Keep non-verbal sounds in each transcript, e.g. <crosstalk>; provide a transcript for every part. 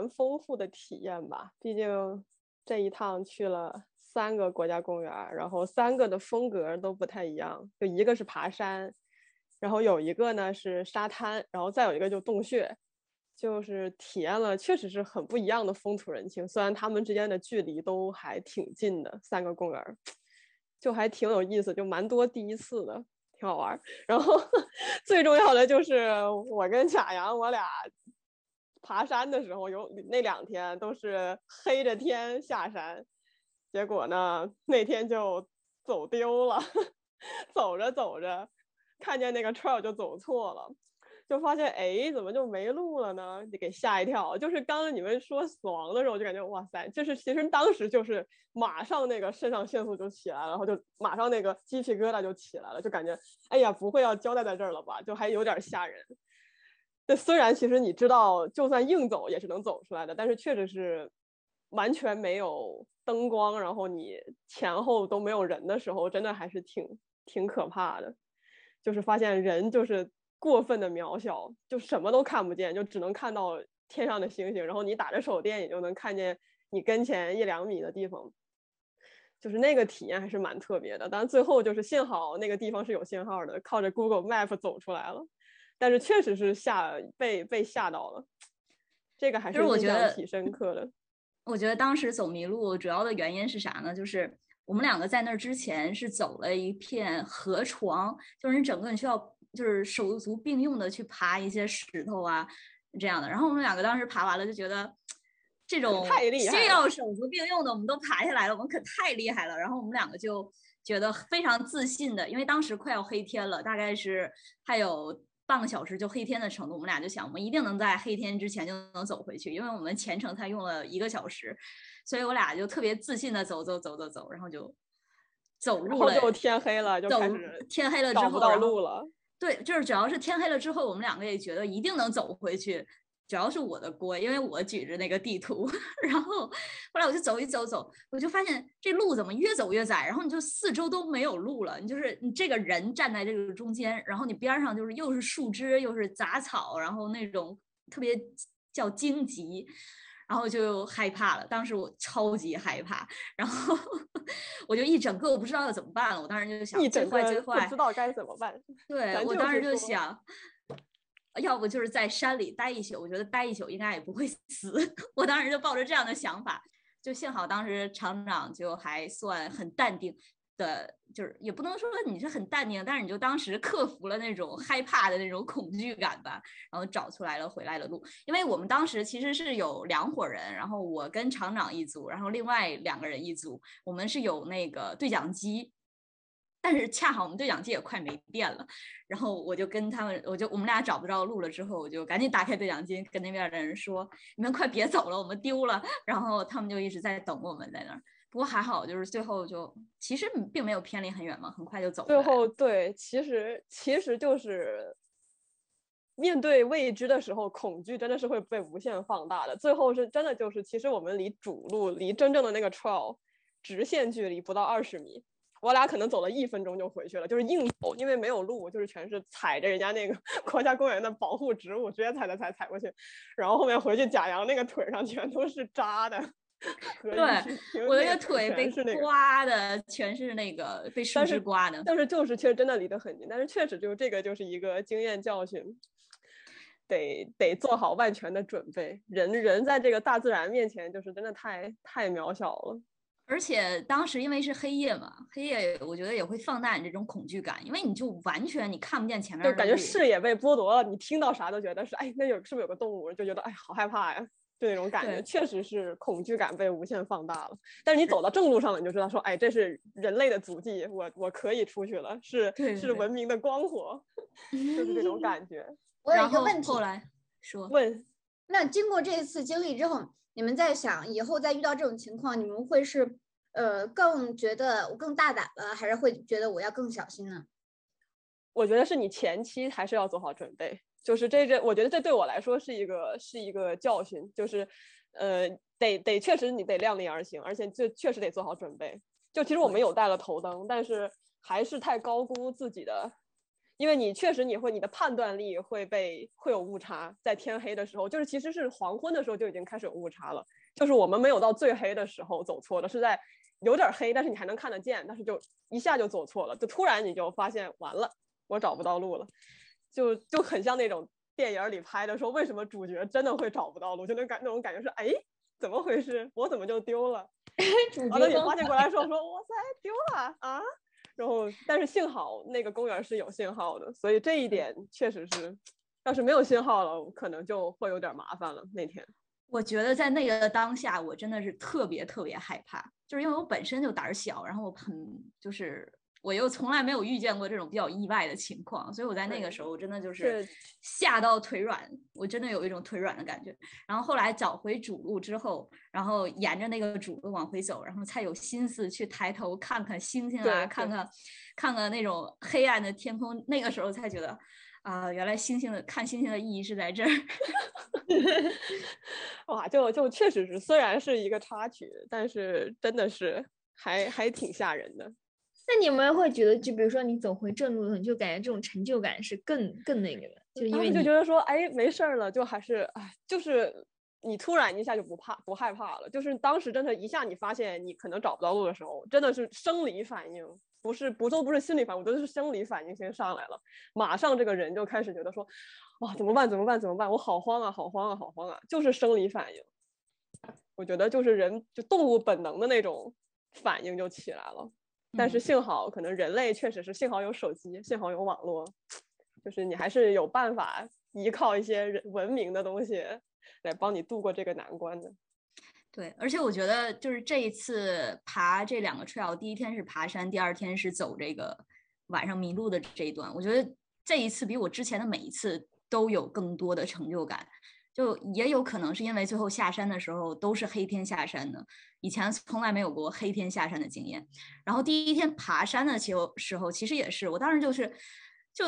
蛮丰富的体验吧。毕竟这一趟去了三个国家公园，然后三个的风格都不太一样。就一个是爬山，然后有一个呢是沙滩，然后再有一个就洞穴，就是体验了确实是很不一样的风土人情。虽然他们之间的距离都还挺近的，三个公园就还挺有意思，就蛮多第一次的。挺好玩，<laughs> 然后最重要的就是我跟 <laughs> 贾阳，我俩爬山的时候有那两天都是黑着天下山，结果呢那天就走丢了，<laughs> 走着走着看见那个 trail 就走错了。就发现哎，怎么就没路了呢？就给吓一跳。就是刚你们说死亡的时候，就感觉哇塞，就是其实当时就是马上那个肾上腺素就起来了，然后就马上那个鸡皮疙瘩就起来了，就感觉哎呀，不会要交代在这儿了吧？就还有点吓人。那虽然其实你知道，就算硬走也是能走出来的，但是确实是完全没有灯光，然后你前后都没有人的时候，真的还是挺挺可怕的。就是发现人就是。过分的渺小，就什么都看不见，就只能看到天上的星星。然后你打着手电，也就能看见你跟前一两米的地方，就是那个体验还是蛮特别的。但最后就是幸好那个地方是有信号的，靠着 Google Map 走出来了。但是确实是吓被被吓到了，这个还是我觉得挺深刻的。我觉得当时走迷路主要的原因是啥呢？就是我们两个在那儿之前是走了一片河床，就是你整个你需要。就是手足并用的去爬一些石头啊，这样的。然后我们两个当时爬完了，就觉得这种需要手足并用的，我们都爬下来了，我们可太厉害了。然后我们两个就觉得非常自信的，因为当时快要黑天了，大概是还有半个小时就黑天的程度。我们俩就想，我们一定能在黑天之前就能走回去，因为我们全程才用了一个小时，所以我俩就特别自信的走走走走走，然后就走路了。就天黑了，就开始天黑了之后找不到路了。对，就是只要是天黑了之后，我们两个也觉得一定能走回去，主要是我的锅，因为我举着那个地图。<laughs> 然后后来我就走一走走，我就发现这路怎么越走越窄，然后你就四周都没有路了，你就是你这个人站在这个中间，然后你边上就是又是树枝又是杂草，然后那种特别叫荆棘。然后就害怕了，当时我超级害怕，然后 <laughs> 我就一整个我不知道要怎么办了。我当时就想，最坏最坏，不知道该怎么办。对我当时就想，要不就是在山里待一宿，我觉得待一宿应该也不会 <laughs> 死。我当时就抱着这样的想法，就幸好当时厂长就还算很淡定。的，就是也不能说你是很淡定，但是你就当时克服了那种害怕的那种恐惧感吧，然后找出来了回来的路。因为我们当时其实是有两伙人，然后我跟厂长一组，然后另外两个人一组，我们是有那个对讲机，但是恰好我们对讲机也快没电了，然后我就跟他们，我就我们俩找不着路了之后，我就赶紧打开对讲机跟那边的人说：“你们快别走了，我们丢了。”然后他们就一直在等我们在那儿。不过还好，就是最后就其实并没有偏离很远嘛，很快就走了。最后对，其实其实就是面对未知的时候，恐惧真的是会被无限放大的。最后是真的就是，其实我们离主路、离真正的那个 trail 直线距离不到二十米，我俩可能走了一分钟就回去了，就是硬走，因为没有路，就是全是踩着人家那个 <laughs> 国家公园的保护植物，直接踩踩踩踩过去，然后后面回去贾阳那个腿上全都是扎的。对，我那个腿被刮的，全是那个被树枝刮的。但是就是，确实真的离得很近。但是确实，就是这个就是一个经验教训，得得做好万全的准备。人人在这个大自然面前，就是真的太太渺小了。而且当时因为是黑夜嘛，黑夜我觉得也会放大你这种恐惧感，因为你就完全你看不见前面，就感觉视野被剥夺了。你听到啥都觉得是，哎，那有是不是有个动物？就觉得哎，好害怕呀。就那种感觉，确实是恐惧感被无限放大了。但是你走到正路上了，你就知道说，哎，这是人类的足迹，我我可以出去了，是是文明的光火，就是这种 <laughs> 感觉。我有一个问题，后来说问，那经过这一次经历之后，你们在想以后再遇到这种情况，你们会是呃更觉得我更大胆了，还是会觉得我要更小心呢？我觉得是你前期还是要做好准备。就是这这，我觉得这对我来说是一个是一个教训，就是，呃，得得确实你得量力而行，而且这确实得做好准备。就其实我们有带了头灯，但是还是太高估自己的，因为你确实你会你的判断力会被会有误差，在天黑的时候，就是其实是黄昏的时候就已经开始有误差了，就是我们没有到最黑的时候走错了，是在有点黑，但是你还能看得见，但是就一下就走错了，就突然你就发现完了，我找不到路了，就就很像那种电影里拍的说为什么主角真的会找不到路，就那感那种感觉是哎怎么回事，我怎么就丢了？<laughs> 完了你发现过来时候说 <laughs> 哇塞丢了啊！然后，但是幸好那个公园是有信号的，所以这一点确实是，要是没有信号了，可能就会有点麻烦了。那天，我觉得在那个当下，我真的是特别特别害怕，就是因为我本身就胆小，然后很就是。我又从来没有遇见过这种比较意外的情况，所以我在那个时候真的就是吓到腿软，我真的有一种腿软的感觉。然后后来找回主路之后，然后沿着那个主路往回走，然后才有心思去抬头看看星星啊，看看看看那种黑暗的天空。那个时候才觉得啊，原来星星的看星星的意义是在这儿。<laughs> 哇，就就确实是，虽然是一个插曲，但是真的是还还挺吓人的。那你们会觉得，就比如说你走回正路，你就感觉这种成就感是更更那个的，就因为就觉得说，哎，没事儿了，就还是哎，就是你突然一下就不怕不害怕了，就是当时真的，一下你发现你可能找不到路的时候，真的是生理反应，不是不都不是心理反应，我觉得是生理反应先上来了，马上这个人就开始觉得说，哇，怎么办？怎么办？怎么办？我好慌啊，好慌啊，好慌啊，就是生理反应。我觉得就是人就动物本能的那种反应就起来了。但是幸好，可能人类确实是幸好有手机，幸好有网络，就是你还是有办法依靠一些人文明的东西来帮你度过这个难关的。对，而且我觉得就是这一次爬这两个 trail，第一天是爬山，第二天是走这个晚上迷路的这一段，我觉得这一次比我之前的每一次都有更多的成就感。就也有可能是因为最后下山的时候都是黑天下山的，以前从来没有过黑天下山的经验。然后第一天爬山的时候，时候其实也是，我当时就是，就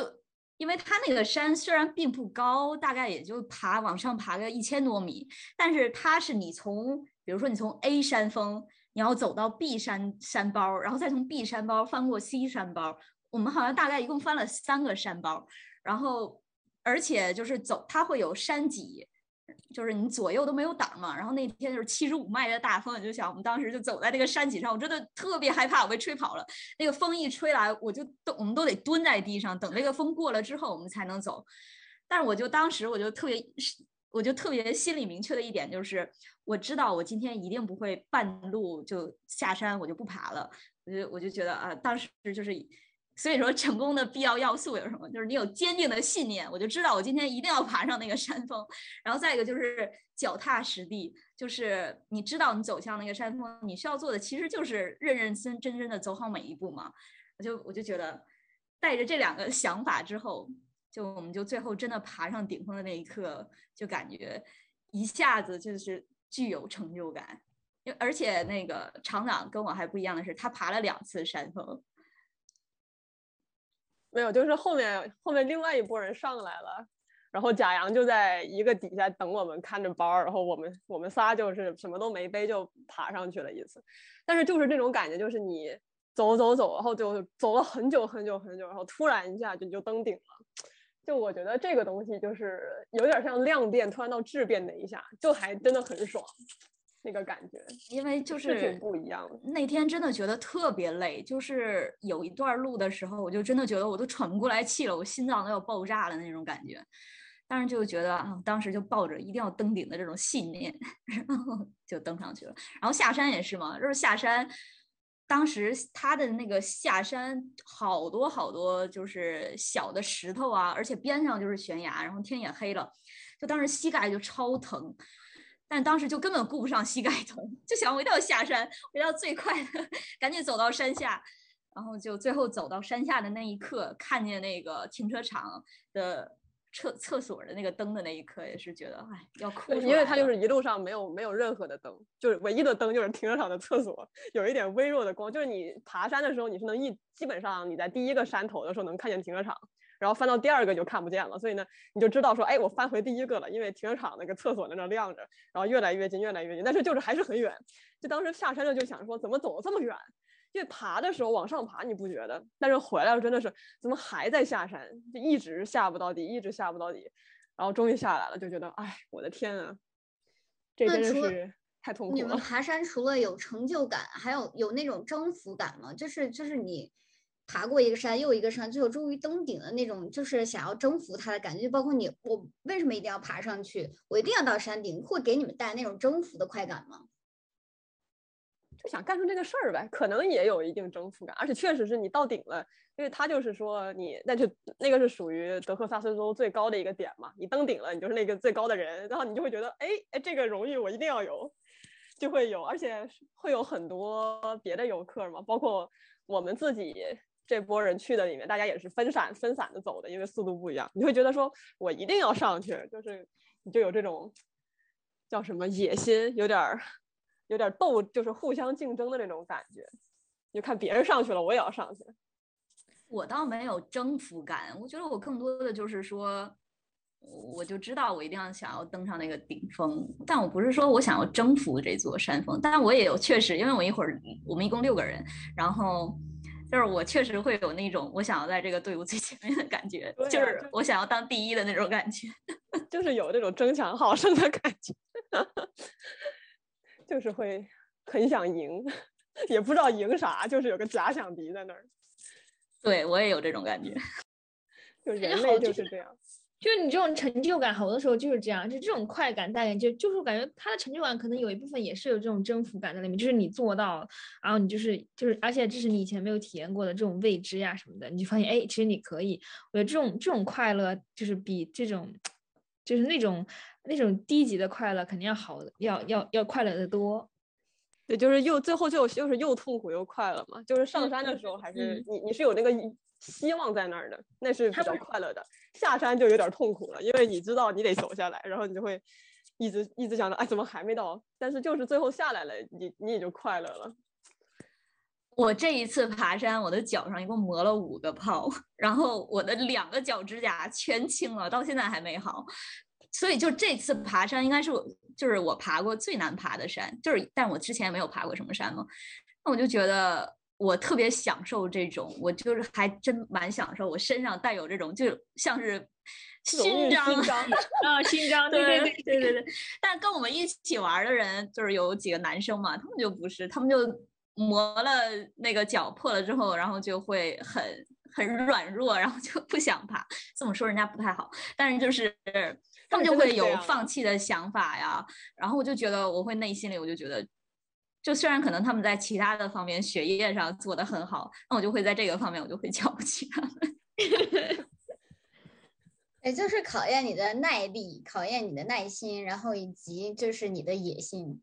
因为它那个山虽然并不高，大概也就爬往上爬个一千多米，但是它是你从，比如说你从 A 山峰，你要走到 B 山山包，然后再从 B 山包翻过 C 山包，我们好像大概一共翻了三个山包，然后而且就是走，它会有山脊。就是你左右都没有挡嘛，然后那天就是七十五迈的大风，你就想我们当时就走在那个山脊上，我真的特别害怕我被吹跑了。那个风一吹来，我就都我们都得蹲在地上，等那个风过了之后，我们才能走。但是我就当时我就特别，我就特别心里明确的一点就是，我知道我今天一定不会半路就下山，我就不爬了。我就我就觉得啊，当时就是。所以说，成功的必要要素有什么？就是你有坚定的信念，我就知道我今天一定要爬上那个山峰。然后再一个就是脚踏实地，就是你知道你走向那个山峰，你需要做的其实就是认认真真真的走好每一步嘛。我就我就觉得，带着这两个想法之后，就我们就最后真的爬上顶峰的那一刻，就感觉一下子就是具有成就感。因而且那个厂长跟我还不一样的是，他爬了两次山峰。没有，就是后面后面另外一拨人上来了，然后贾阳就在一个底下等我们，看着包，然后我们我们仨就是什么都没背就爬上去了一次，但是就是这种感觉，就是你走走走，然后就走了很久很久很久，然后突然一下就你就登顶了，就我觉得这个东西就是有点像量变突然到质变的一下，就还真的很爽。那个感觉，因为就是不一样。那天真的觉得特别累，就是有一段路的时候，我就真的觉得我都喘不过来气了，我心脏都要爆炸了那种感觉。当时就觉得啊，当时就抱着一定要登顶的这种信念，然后就登上去了。然后下山也是嘛，就是下山，当时他的那个下山好多好多就是小的石头啊，而且边上就是悬崖，然后天也黑了，就当时膝盖就超疼。但当时就根本顾不上膝盖疼，就想我一定要下山，我要最快的赶紧走到山下，然后就最后走到山下的那一刻，看见那个停车场的厕厕所的那个灯的那一刻，也是觉得哎要哭。因为它就是一路上没有没有任何的灯，就是唯一的灯就是停车场的厕所 <laughs> 有一点微弱的光，就是你爬山的时候你是能一基本上你在第一个山头的时候能看见停车场。然后翻到第二个就看不见了，所以呢，你就知道说，哎，我翻回第一个了，因为停车场那个厕所在那亮着，然后越来越近，越来越近，但是就是还是很远。就当时下山了就想说，怎么走这么远？因为爬的时候往上爬你不觉得，但是回来了真的是怎么还在下山，就一直下不到底，一直下不到底，然后终于下来了，就觉得哎，我的天啊，这真的是太痛苦了你们了。爬山除了有成就感，还有有那种征服感吗？就是就是你爬过一个山又一个山，最后终于登顶的那种，就是想要征服它的感觉。就包括你，我为什么一定要爬上去？我一定要到山顶，会给你们带来那种征服的快感吗？就想干出这个事儿呗，可能也有一定征服感，而且确实是你到顶了，因为他就是说你，那就那个是属于德克萨斯州最高的一个点嘛，你登顶了，你就是那个最高的人，然后你就会觉得，哎哎，这个荣誉我一定要有，就会有，而且会有很多别的游客嘛，包括我们自己这波人去的里面，大家也是分散分散的走的，因为速度不一样，你会觉得说我一定要上去，就是你就有这种叫什么野心，有点儿有点儿斗，就是互相竞争的那种感觉。你就看别人上去了，我也要上去。我倒没有征服感，我觉得我更多的就是说，我就知道我一定要想要登上那个顶峰，但我不是说我想要征服这座山峰，但我也有确实，因为我一会儿我们一共六个人，然后就是我确实会有那种我想要在这个队伍最前面的感觉，就是我想要当第一的那种感觉。<laughs> 就是有这种争强好胜的感觉，<laughs> 就是会很想赢，也不知道赢啥，就是有个假想敌在那儿。对我也有这种感觉。就 <laughs> 觉人类就就是是这样，就是你这种成就感，好多时候就是这样，就这种快感带给，就就是我感觉他的成就感可能有一部分也是有这种征服感在里面，就是你做到，然后你就是就是，而且这是你以前没有体验过的这种未知呀什么的，你就发现哎，其实你可以。我觉得这种这种快乐就是比这种就是那种那种低级的快乐肯定要好，要要要快乐的多。对，就是又最后就就是又痛苦又快乐嘛。就是上山的时候还是嗯你你是有那个一希望在那儿的，那是比较快乐的。下山就有点痛苦了，因为你知道你得走下来，然后你就会一直一直想着，哎，怎么还没到？但是就是最后下来了，你你也就快乐了。我这一次爬山，我的脚上一共磨了五个泡，然后我的两个脚指甲全青了，到现在还没好。所以就这次爬山，应该是我就是我爬过最难爬的山，就是但我之前也没有爬过什么山嘛，那我就觉得我特别享受这种，我就是还真蛮享受，我身上带有这种就像是勋章 <laughs> 啊，勋章，对对对对对对。但跟我们一起玩儿的人，就是有几个男生嘛，他们就不是，他们就磨了那个脚破了之后，然后就会很很软弱，然后就不想爬。这么说人家不太好，但是就是他们就会有放弃的想法呀。然后我就觉得，我会内心里我就觉得。就虽然可能他们在其他的方面学业上做得很好，那我就会在这个方面我就会瞧不起他们。也 <laughs> 就是考验你的耐力，考验你的耐心，然后以及就是你的野心。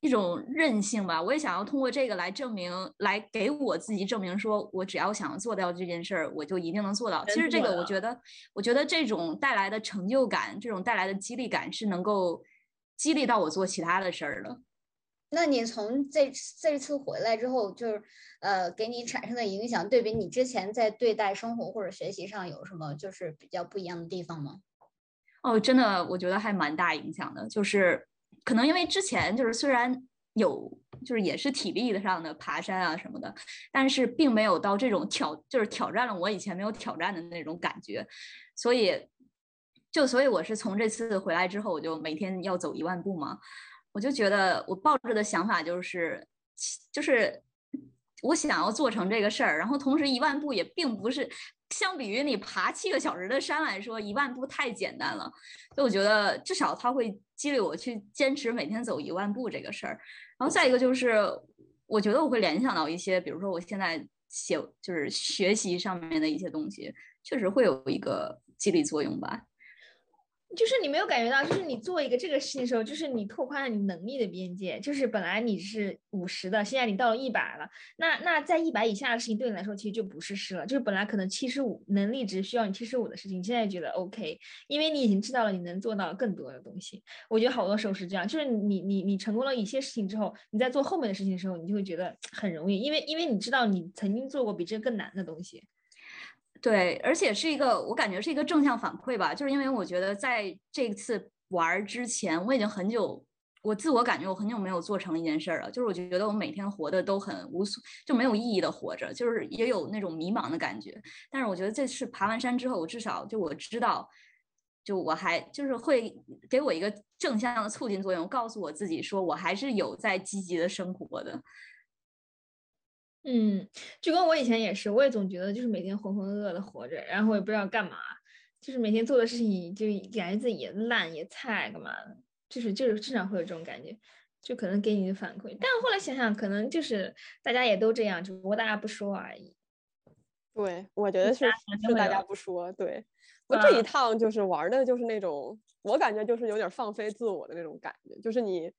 一种韧性吧，我也想要通过这个来证明，来给我自己证明，说我只要想要做到这件事儿，我就一定能做到。其实这个，我觉得，我觉得这种带来的成就感，这种带来的激励感，是能够激励到我做其他的事儿的。那你从这这次回来之后，就是呃，给你产生的影响，对比你之前在对待生活或者学习上有什么就是比较不一样的地方吗？哦，真的，我觉得还蛮大影响的。就是可能因为之前就是虽然有，就是也是体力上的爬山啊什么的，但是并没有到这种挑，就是挑战了我以前没有挑战的那种感觉，所以就所以我是从这次回来之后，我就每天要走一万步嘛，我就觉得我抱着的想法就是，就是我想要做成这个事儿，然后同时一万步也并不是。相比于你爬七个小时的山来说，一万步太简单了。所以我觉得至少它会激励我去坚持每天走一万步这个事儿。然后再一个就是，我觉得我会联想到一些，比如说我现在写就是学习上面的一些东西，确实会有一个激励作用吧。就是你没有感觉到，就是你做一个这个事情的时候，就是你拓宽了你能力的边界，就是本来你是五十的，现在你到了一百了，那那在一百以下的事情对你来说其实就不是事了，就是本来可能七十五能力值需要你七十五的事情，你现在觉得 OK，因为你已经知道了你能做到更多的东西。我觉得好多时候是这样，就是你你你成功了一些事情之后，你在做后面的事情的时候，你就会觉得很容易，因为因为你知道你曾经做过比这更难的东西。对，而且是一个，我感觉是一个正向反馈吧，就是因为我觉得在这次玩之前，我已经很久，我自我感觉我很久没有做成一件事儿了，就是我觉得我每天活的都很无所，就没有意义的活着，就是也有那种迷茫的感觉。但是我觉得这次爬完山之后，我至少就我知道，就我还就是会给我一个正向的促进作用，告诉我自己说我还是有在积极的生活的。嗯，就跟我以前也是，我也总觉得就是每天浑浑噩噩的活着，然后也不知道干嘛，就是每天做的事情就感觉自己也烂也菜干嘛的。就是就是经常会有这种感觉，就可能给你的反馈，但后来想想，可能就是大家也都这样，只不过大家不说而已。对，我觉得是是大家不说。对，我这一趟就是玩的，就是那种我感觉就是有点放飞自我的那种感觉，就是你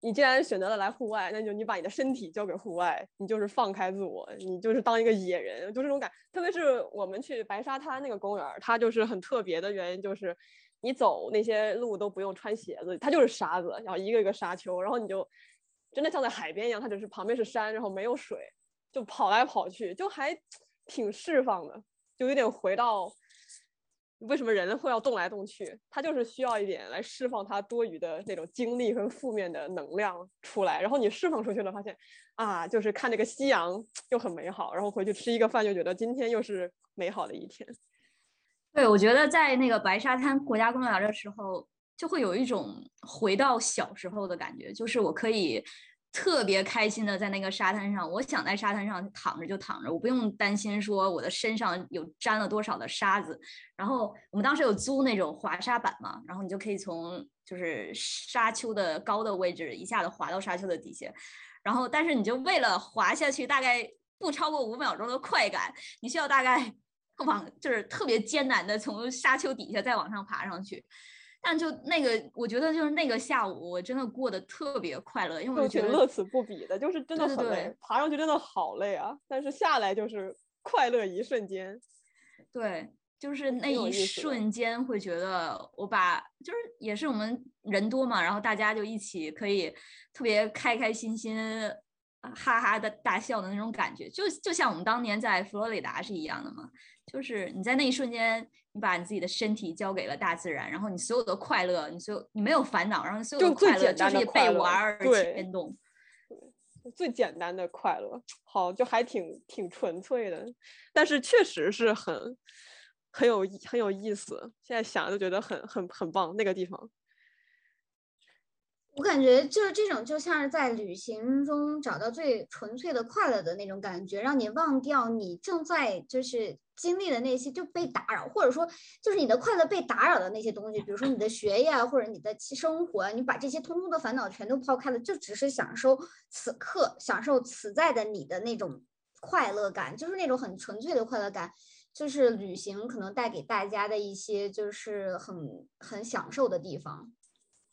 你既然选择了来户外，那就你把你的身体交给户外，你就是放开自我，你就是当一个野人，就这种感。特别是我们去白沙滩那个公园，它就是很特别的原因就是。你走那些路都不用穿鞋子，它就是沙子，然后一个一个沙丘，然后你就真的像在海边一样，它只是旁边是山，然后没有水，就跑来跑去，就还挺释放的，就有点回到为什么人会要动来动去，他就是需要一点来释放他多余的那种精力和负面的能量出来，然后你释放出去了，发现啊，就是看这个夕阳就很美好，然后回去吃一个饭就觉得今天又是美好的一天。对，我觉得在那个白沙滩国家公园的时候，就会有一种回到小时候的感觉，就是我可以特别开心的在那个沙滩上，我想在沙滩上躺着就躺着，我不用担心说我的身上有沾了多少的沙子。然后我们当时有租那种滑沙板嘛，然后你就可以从就是沙丘的高的位置一下子滑到沙丘的底下，然后但是你就为了滑下去，大概不超过五秒钟的快感，你需要大概。往就是特别艰难的从沙丘底下再往上爬上去，但就那个，我觉得就是那个下午，我真的过得特别快乐，因为我觉得乐此不彼的，就是真的很累，爬上去真的好累啊，但是下来就是快乐一瞬间。对，就是那一瞬间会觉得我把就是也是我们人多嘛，然后大家就一起可以特别开开心心。哈哈的大笑的那种感觉，就就像我们当年在佛罗里达是一样的嘛。就是你在那一瞬间，你把你自己的身体交给了大自然，然后你所有的快乐，你所有你没有烦恼，然后所有的快乐就是被玩而牵动。对，最简单的快乐，好，就还挺挺纯粹的，但是确实是很很有很有意思。现在想就觉得很很很棒，那个地方。我感觉就是这种，就像是在旅行中找到最纯粹的快乐的那种感觉，让你忘掉你正在就是经历的那些就被打扰，或者说就是你的快乐被打扰的那些东西，比如说你的学业或者你的生活，你把这些通通的烦恼全都抛开了，就只是享受此刻，享受此在的你的那种快乐感，就是那种很纯粹的快乐感，就是旅行可能带给大家的一些就是很很享受的地方。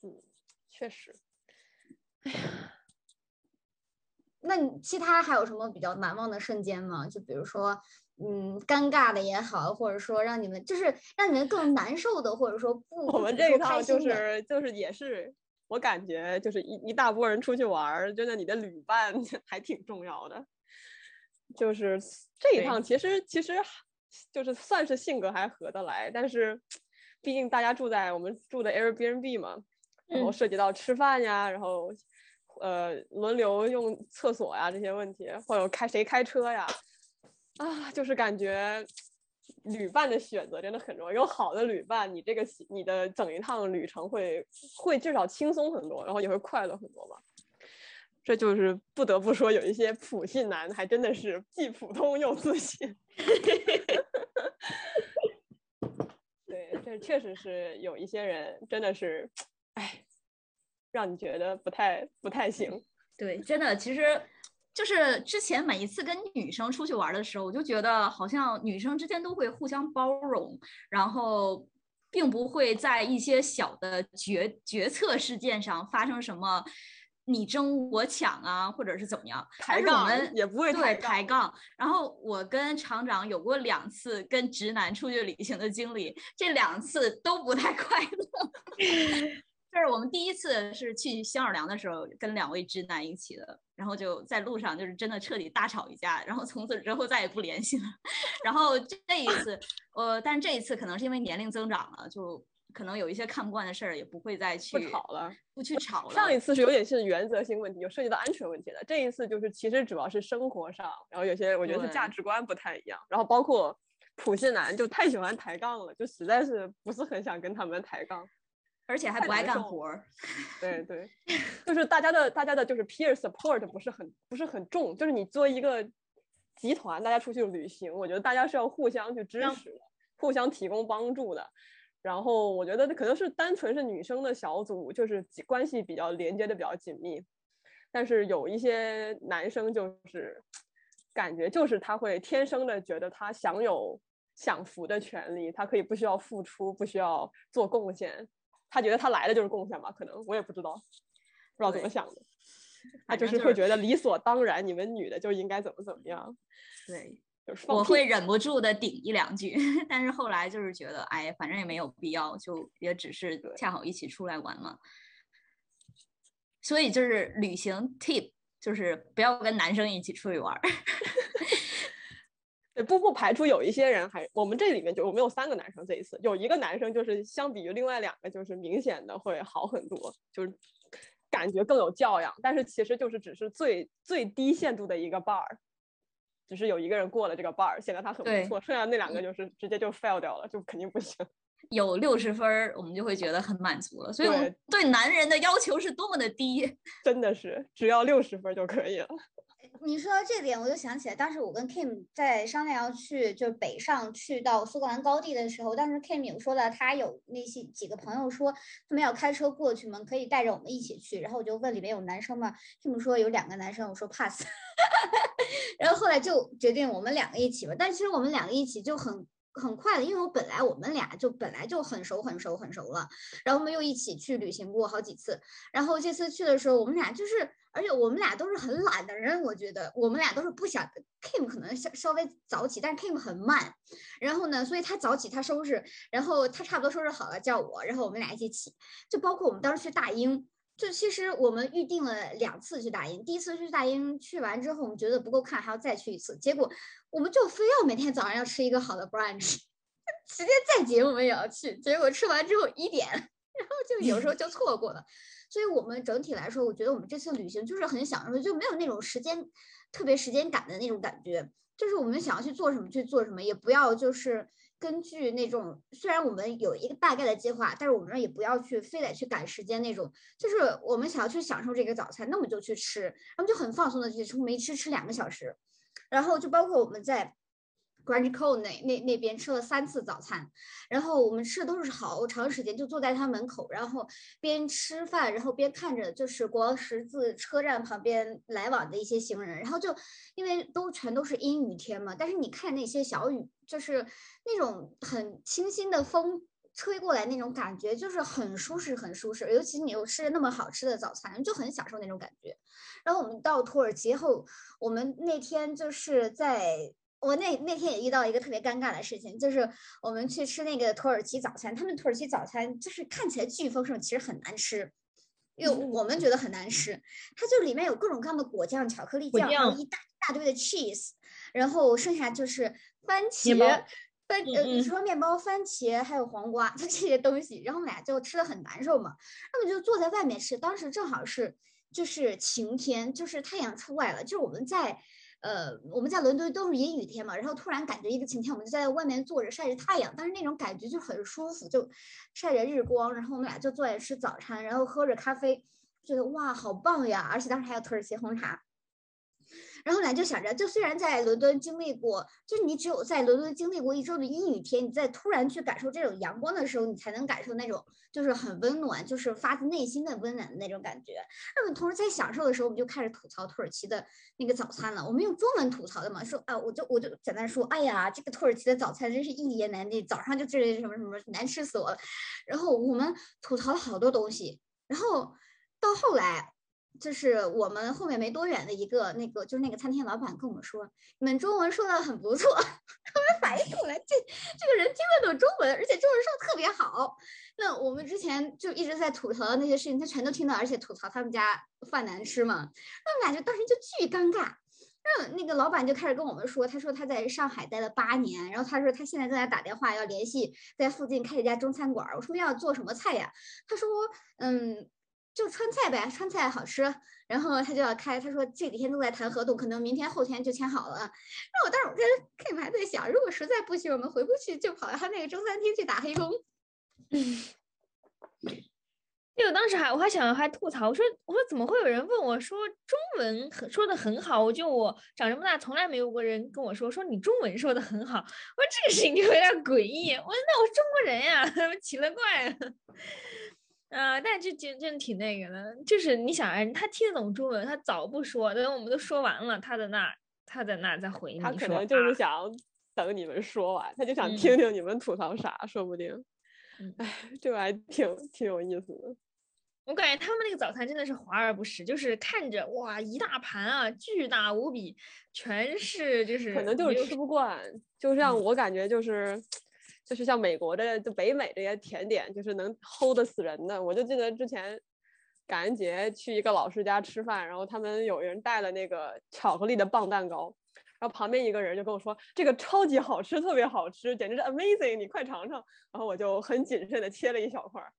嗯确实，哎呀，那你其他还有什么比较难忘的瞬间吗？就比如说，嗯，尴尬的也好，或者说让你们就是让你们更难受的，或者说不，我们这一趟就是就是也是，我感觉就是一一大波人出去玩，真的你的旅伴 <laughs> 还挺重要的。就是这一趟其实其实就是算是性格还合得来，但是毕竟大家住在我们住的 Airbnb 嘛。然后涉及到吃饭呀，然后，呃，轮流用厕所呀这些问题，或者开谁开车呀，啊，就是感觉旅伴的选择真的很重要。有好的旅伴，你这个你的整一趟旅程会会至少轻松很多，然后也会快乐很多吧。这就是不得不说，有一些普信男还真的是既普通又自信。<laughs> 对，这确实是有一些人真的是。哎，让你觉得不太不太行。对，真的，其实就是之前每一次跟女生出去玩的时候，我就觉得好像女生之间都会互相包容，然后并不会在一些小的决决策事件上发生什么你争我抢啊，或者是怎么样。抬杠也不会对抬杠。然后我跟厂长有过两次跟直男出去旅行的经历，这两次都不太快乐。<laughs> 就是我们第一次是去新奥尔良的时候，跟两位直男一起的，然后就在路上就是真的彻底大吵一架，然后从此之后再也不联系了。<laughs> 然后这一次，呃，但这一次可能是因为年龄增长了，就可能有一些看不惯的事儿，也不会再去不吵了，不去吵了。上一次是有点是原则性问题，有涉及到安全问题的。这一次就是其实主要是生活上，然后有些我觉得是价值观不太一样，然后包括普信男就太喜欢抬杠了，就实在是不是很想跟他们抬杠。而且还不爱干活儿。对对，<laughs> 就是大家的大家的就是 peer support 不是很不是很重，就是你作为一个集团，大家出去旅行，我觉得大家是要互相去支持的，互相提供帮助的。然后我觉得可能是单纯是女生的小组，就是关系比较连接的比较紧密，但是有一些男生就是感觉就是他会天生的觉得他享有享福的权利，他可以不需要付出，不需要做贡献，他觉得他来的就是贡献吧？可能我也不知道，不知道怎么想的。他就是会觉得理所当然，你们女的就应该怎么怎么样，对，就是我会忍不住的顶一两句，<laughs> 但是后来就是觉得，哎，反正也没有必要，就也只是恰好一起出来玩嘛。所以就是旅行 tip，就是不要跟男生一起出去玩儿。<laughs> 对，不不排除有一些人还，我们这里面就我们有三个男生这一次，有一个男生就是相比于另外两个就是明显的会好很多，就是感觉更有教养，但是其实就是只是最最低限度的一个 bar，只是有一个人过了这个 bar，显得他很不错，剩下那两个就是直接就 fail 掉了，就肯定不行。<laughs> 有六十分儿，我们就会觉得很满足了。所以，我们对对男人的要求是多么的低。真的是只要六十分就可以了。你说到这点，我就想起来，当时我跟 Kim 在商量要去就是北上去到苏格兰高地的时候，当时 Kim 有说了，他有那些几个朋友说他们要开车过去嘛，可以带着我们一起去。然后我就问里面有男生吗？Kim 说有两个男生，我说 pass。<laughs> 然后后来就决定我们两个一起吧，但其实我们两个一起就很。很快的，因为我本来我们俩就本来就很熟很熟很熟了，然后我们又一起去旅行过好几次，然后这次去的时候，我们俩就是，而且我们俩都是很懒的人，我觉得我们俩都是不想 Kim 可能稍稍微早起，但是 Kim 很慢，然后呢，所以他早起他收拾，然后他差不多收拾好了叫我，然后我们俩一起起，就包括我们当时去大英。就其实我们预定了两次去大英，第一次去大英去完之后，我们觉得不够看，还要再去一次。结果我们就非要每天早上要吃一个好的 brunch，<laughs> 时间再紧我们也要去。结果吃完之后一点，<laughs> 然后就有时候就错过了。所以我们整体来说，我觉得我们这次旅行就是很享受，就没有那种时间特别时间感的那种感觉。就是我们想要去做什么去做什么，也不要就是根据那种虽然我们有一个大概的计划，但是我们也不要去非得去赶时间那种。就是我们想要去享受这个早餐，那么就去吃，然后就很放松的去吃，没吃吃两个小时，然后就包括我们在。Grand c o l e 那那那边吃了三次早餐，然后我们吃的都是好长时间，就坐在他门口，然后边吃饭，然后边看着就是国王十字车站旁边来往的一些行人，然后就因为都全都是阴雨天嘛，但是你看那些小雨，就是那种很清新的风吹过来那种感觉，就是很舒适，很舒适。尤其你又吃那么好吃的早餐，就很享受那种感觉。然后我们到土耳其后，我们那天就是在。我那那天也遇到一个特别尴尬的事情，就是我们去吃那个土耳其早餐，他们土耳其早餐就是看起来巨丰盛，其实很难吃，因为我们觉得很难吃。它就里面有各种各样的果酱、巧克力酱，一大一大堆的 cheese，然后剩下就是番茄。番呃，除了面包、番茄还有黄瓜，<laughs> 就这些东西，然后我们俩就吃的很难受嘛，那么就坐在外面吃。当时正好是就是晴天，就是太阳出来了，就是我们在呃我们在伦敦都是阴雨天嘛，然后突然感觉一个晴天，我们就在外面坐着晒着太阳，但是那种感觉就很舒服，就晒着日光，然后我们俩就坐在吃早餐，然后喝着咖啡，觉得哇好棒呀，而且当时还有土耳其红茶。然后呢，就想着，就虽然在伦敦经历过，就是你只有在伦敦经历过一周的阴雨天，你再突然去感受这种阳光的时候，你才能感受那种就是很温暖，就是发自内心的温暖的那种感觉。那么同时在享受的时候，我们就开始吐槽土耳其的那个早餐了。我们用中文吐槽的嘛，说啊，我就我就简单说，哎呀，这个土耳其的早餐真是一言难尽，早上就这什么什么难吃死我了。然后我们吐槽了好多东西，然后到后来。就是我们后面没多远的一个那个，就是那个餐厅老板跟我们说，你们中文说的很不错，<laughs> 他们反应过来，这这个人听得懂中文，而且中文说的特别好。那我们之前就一直在吐槽的那些事情，他全都听到，而且吐槽他们家饭难吃嘛，那我们俩就当时就巨尴尬。那那个老板就开始跟我们说，他说他在上海待了八年，然后他说他现在正在打电话要联系在附近开一家中餐馆。我说要做什么菜呀？他说嗯，就川菜呗，川菜好吃。然后他就要开，他说这几天都在谈合同，可能明天后天就签好了。那我当时我跟 K 还在想，如果实在不行，我们回不去，就跑到他那个中餐厅去打黑工。对，我当时还我还想还吐槽，我说我说怎么会有人问我说中文说的很好？我就我长这么大从来没有过人跟我说说你中文说的很好。我说这个事情就有点诡异。我说那我是中国人呀，<laughs> 奇了怪了。但这真真挺那个的，就是你想，哎，他听得懂中文，他早不说，等我们都说完了，他在那他在那再回你。他可能就是想等你们说完，他就想听听你们吐槽啥，说不定。哎，这个还挺挺有意思的。我感觉他们那个早餐真的是华而不实，就是看着哇一大盘啊，巨大无比，全是就是可能就是吃不惯，就像我感觉就是，就是像美国的就北美这些甜点，就是能齁得死人的。我就记得之前感恩节去一个老师家吃饭，然后他们有人带了那个巧克力的棒蛋糕，然后旁边一个人就跟我说这个超级好吃，特别好吃，简直是 amazing，你快尝尝。然后我就很谨慎的切了一小块儿。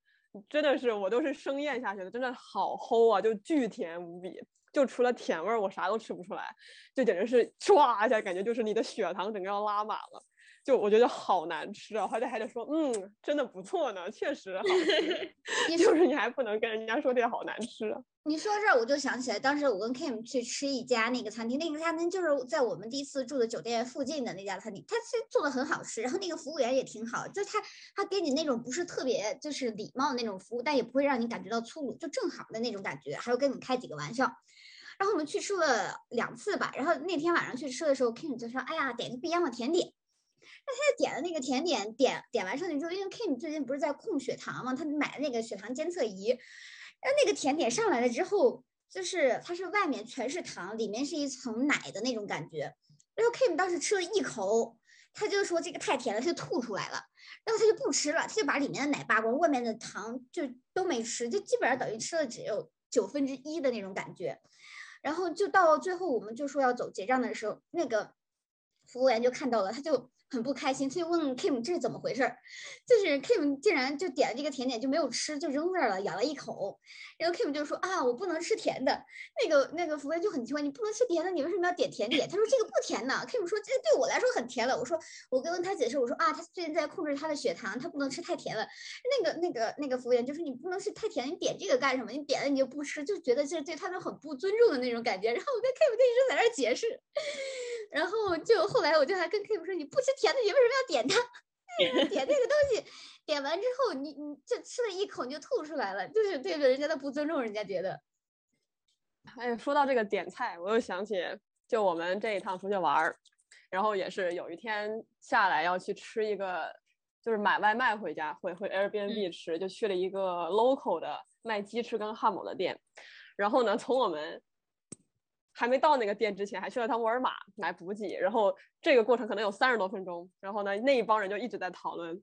真的是，我都是生咽下去的，真的好齁啊，就巨甜无比，就除了甜味儿，我啥都吃不出来，就简直是唰一下，感觉就是你的血糖整个要拉满了。就我觉得好难吃啊，还得还得说，嗯，真的不错呢，确实好吃。<laughs> 就是你还不能跟人家说这好难吃。你说这我就想起来，当时我跟 Kim 去吃一家那个餐厅，那个餐厅就是在我们第一次住的酒店附近的那家餐厅，它其实做的很好吃，然后那个服务员也挺好，就是他他给你那种不是特别就是礼貌的那种服务，但也不会让你感觉到粗鲁，就正好的那种感觉，还会跟你开几个玩笑。然后我们去吃了两次吧，然后那天晚上去吃的时候，Kim 就说，哎呀，点个不一样的甜点。那他点的那个甜点，点点完上去之后，因为 Kim 最近不是在控血糖嘛，他买的那个血糖监测仪，然后那个甜点上来了之后，就是它是外面全是糖，里面是一层奶的那种感觉。然后 Kim 当时吃了一口，他就说这个太甜了，他就吐出来了。然后他就不吃了，他就把里面的奶扒光，外面的糖就都没吃，就基本上等于吃了只有九分之一的那种感觉。然后就到最后，我们就说要走结账的时候，那个服务员就看到了，他就。很不开心，他就问 Kim 这是怎么回事儿，就是 Kim 竟然就点了这个甜点就没有吃，就扔那儿了，咬了一口。然后 Kim 就说啊，我不能吃甜的。那个那个服务员就很奇怪，你不能吃甜的，你为什么要点甜点？他说这个不甜的。Kim 说这对我来说很甜了。我说我跟他解释，我说啊，他最近在控制他的血糖，他不能吃太甜了。那个那个那个服务员就说你不能吃太甜，你点这个干什么？你点了你就不吃，就觉得这对他们很不尊重的那种感觉。然后我跟 Kim 就一直在那解释。<laughs> 然后就后来我就还跟 Kim 说，你不吃甜的，你为什么要点它？<laughs> 点那个东西，点完之后你你就吃了一口你就吐出来了，就是对着人家的不尊重，人家觉得。哎，说到这个点菜，我又想起就我们这一趟出去玩儿，然后也是有一天下来要去吃一个，就是买外卖回家，回回 Airbnb 吃，就去了一个 local 的卖鸡翅跟汉堡的店，然后呢，从我们。还没到那个店之前，还去了趟沃尔玛买补给，然后这个过程可能有三十多分钟。然后呢，那一帮人就一直在讨论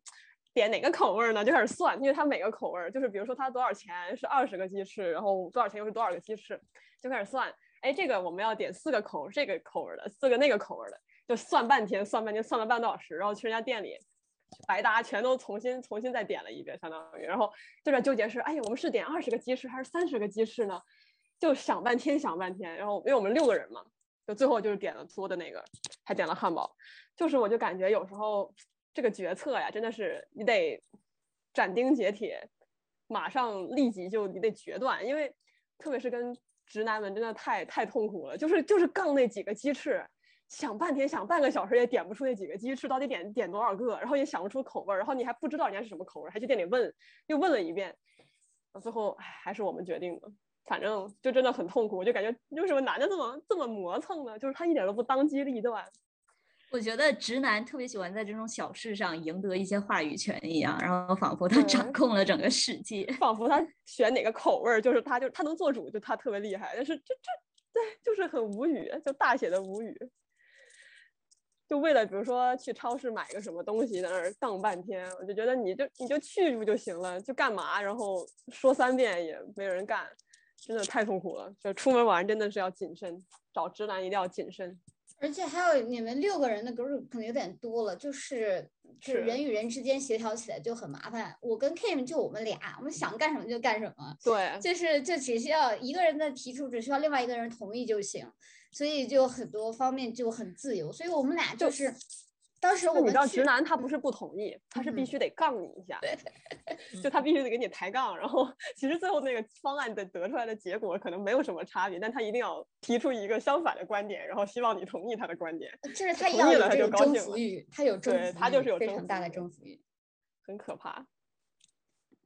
点哪个口味儿呢，就开始算，因为他每个口味儿就是，比如说他多少钱是二十个鸡翅，然后多少钱又是多少个鸡翅，就开始算。哎，这个我们要点四个口这个口味儿的，四个那个口味儿的，就算半天，算半天，算了半个多小时。然后去人家店里，白搭，全都重新重新再点了一遍，相当于，然后就在纠结是，哎，我们是点二十个鸡翅还是三十个鸡翅呢？就想半天想半天，然后因为我们六个人嘛，就最后就是点了粗的那个，还点了汉堡。就是我就感觉有时候这个决策呀，真的是你得斩钉截铁，马上立即就你得决断，因为特别是跟直男们真的太太痛苦了，就是就是杠那几个鸡翅，想半天想半个小时也点不出那几个鸡翅到底点点多少个，然后也想不出口味，然后你还不知道人家是什么口味，还去店里问，又问了一遍，最后还是我们决定的。反正就真的很痛苦，我就感觉为什么男的这么这么磨蹭呢？就是他一点都不当机立断。我觉得直男特别喜欢在这种小事上赢得一些话语权一样，然后仿佛他掌控了整个世界，仿佛他选哪个口味儿就是他就他能做主，就他特别厉害。但是这这对就是很无语，就大写的无语。就为了比如说去超市买个什么东西，在那儿荡半天，我就觉得你就你就去不就行了，就干嘛？然后说三遍也没人干。真的太痛苦了。就出门玩真的是要谨慎，找直男一定要谨慎。而且还有你们六个人的 group 可能有点多了，就是就是人与人之间协调起来就很麻烦。我跟 Kim 就我们俩，我们想干什么就干什么，对，就是就只需要一个人的提出，只需要另外一个人同意就行，所以就很多方面就很自由。所以我们俩就是。当时我们你知道，直男他不是不同意，他是必嗯须得杠你一下，就他必须得给你抬杠。然后其实最后那个方案的得出来的结果可能没有什么差别，但他一定要提出一个相反的观点，然后希望你同意他的观点，就是他同意了他就高兴了征服欲，他有征服欲，对他就是有非常大的征服欲。很可怕。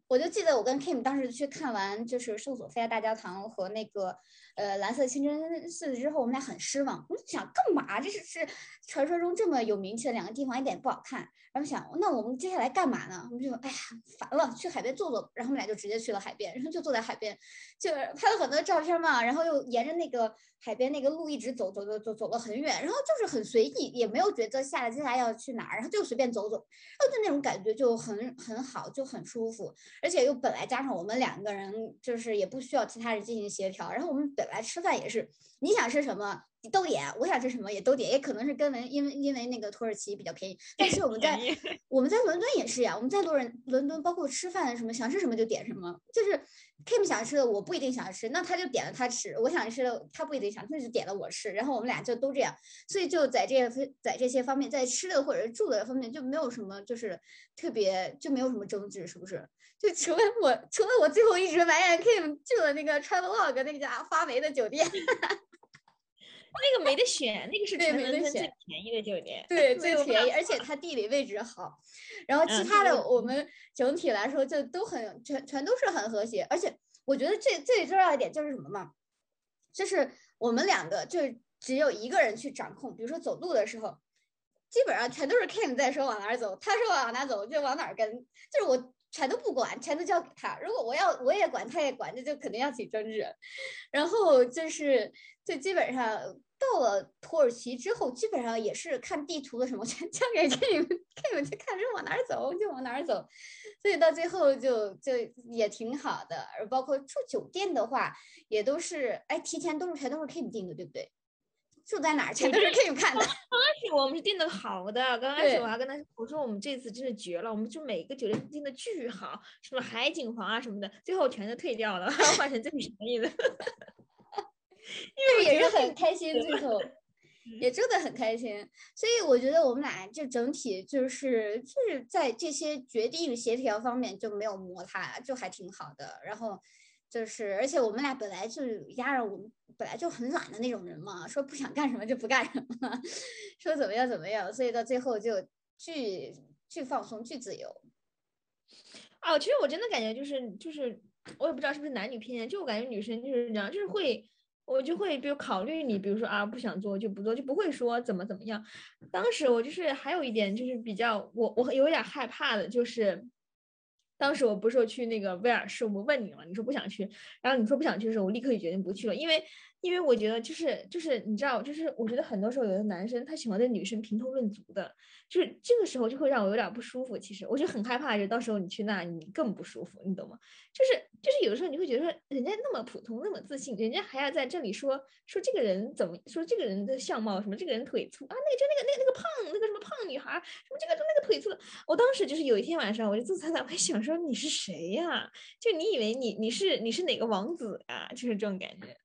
我就记得我跟 Kim 当时去看完就是圣索菲亚大教堂和那个呃蓝色清真寺之后，我们俩很失望。我就想干嘛？这是是传说中这么有名气的两个地方，一点不好看。然后想，那我们接下来干嘛呢？我们就哎呀烦了，去海边坐坐。然后我们俩就直接去了海边，然后就坐在海边，就是拍了很多照片嘛。然后又沿着那个海边那个路一直走走走走走了很远，然后就是很随意，也没有觉得下来接下来要去哪儿，然后就随便走走，然后就那种感觉就很很好，就很舒服。而且又本来加上我们两个人，就是也不需要其他人进行协调。然后我们本来吃饭也是，你想吃什么都点，我想吃什么也都点，也可能是跟为因为因为那个土耳其比较便宜，但是我们在我们在伦敦也是呀，我们在伦敦伦敦包括吃饭什么想吃什么就点什么，就是 Kim 想吃的我不一定想吃，那他就点了他吃，我想吃的他不一定想，他就点了我吃，然后我们俩就都这样，所以就在这些在这些方面，在吃的或者住的方面就没有什么就是特别就没有什么争执，是不是？就除了我除了我最后一直埋怨 Kim 去了那个 Travelog 那家发霉的酒店，<laughs> 那个没得选，那个是对全伦敦最便宜的酒店，对，<laughs> 最便宜，而且它地理位置好。然后其嗯他的我们整体来说就都很全全都是很和谐，而且我觉得最最重要一点就是什么嘛，就是我们两个就只有一个人去掌控，比如说走路的时候，基本上全都是 Kim 在说往哪儿走，他说往哪儿走就往哪儿跟，就是我全都不管，全都交给他。如果我要我也管，他也管，那就肯定要起争执。然后就是就基本上到了土耳其之后，基本上也是看地图的什么全交给 Kim Kim 去看是往哪儿走就往哪儿走，所以到最后就就也挺好的。而包括住酒店的话，也都是哎提前都是全都是 Kim 定的，对不对？住在哪儿全都是可以看的。<laughs> 刚开始我们是定的好的，刚开始我还跟他说，我说我们这次真是绝了，我们就每个酒店定的巨好，什么海景房啊什么的，最后全都退掉了，<laughs> 换成最便宜的。<laughs> 因为也是很开心，最后也住的很开心，所以我觉得我们俩就整体就是就是在这些决定协调方面就没有摩擦，就还挺好的。然后就是，而且我们俩本来就压着我们本来就很懒的那种人嘛，说不想干什么就不干什么，<laughs> 说怎么样怎么样，所以到最后就巨巨放松，巨自由。啊，其实我真的感觉就是就是，我也不知道是不是男女偏见，就我感觉女生就是这样，就是会，我就会比如考虑你，比如说啊不想做就不做，就不会说怎么怎么样。当时我就是还有一点就是比较我我有点害怕的，就是当时我不是说去那个威尔士，我问你了，你说不想去，然后你说不想去的时候，我立刻就决定不去了，因为因为我觉得就是就是你知道，就是我觉得很多时候有的男生他喜欢对女生评头论足的，就是这个时候就会让我有点不舒服。其实我就很害怕，就到时候你去那你更不舒服，你懂吗？就是就是有的时候你会觉得说人家那么普通那么自信，人家还要在这里说说这个人怎么说这个人的相貌什么这个人腿粗啊，那个就那个那个那个胖那个什么胖女孩什么这个就那个腿粗的。我当时就是有一天晚上我就坐在那，我想说你是谁呀、就你以为你你是你是哪个王子呀、就是这种感觉。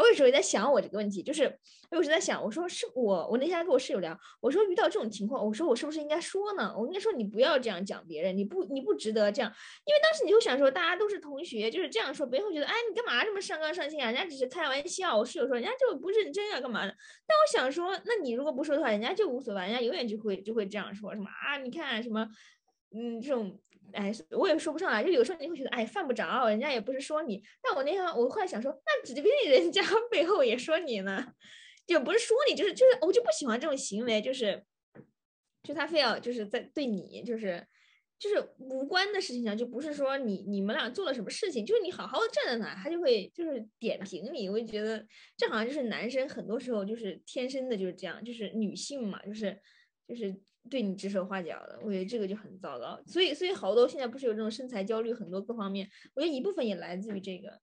我有时候也在想我这个问题，就是我有时候在想，我说是我，我那天跟我室友聊，我说遇到这种情况，我说我是不是应该说呢？我应该说你不要这样讲别人，你不你不值得这样，因为当时你就想说大家都是同学，就是这样说，别人会觉得哎你干嘛这么上纲上线啊？人家只是开玩笑。我室友说人家就不认真啊，干嘛的？但我想说，那你如果不说的话，人家就无所谓，人家永远就会就会这样说什么啊？你看什么，嗯，这种。哎，我也说不上来，就有时候你会觉得，哎，犯不着，人家也不是说你。但我那天我后来想说，那指不定人家背后也说你呢，就不是说你，就是就是，我就不喜欢这种行为，就是，就他非要就是在对你，就是就是无关的事情上，就不是说你你们俩做了什么事情，就是你好好的站在那，他就会就是点评你。我就觉得这好像就是男生很多时候就是天生的就是这样，就是女性嘛，就是就是。对你指手画脚的，我觉得这个就很糟糕。所以，所以好多现在不是有这种身材焦虑，很多各方面，我觉得一部分也来自于这个。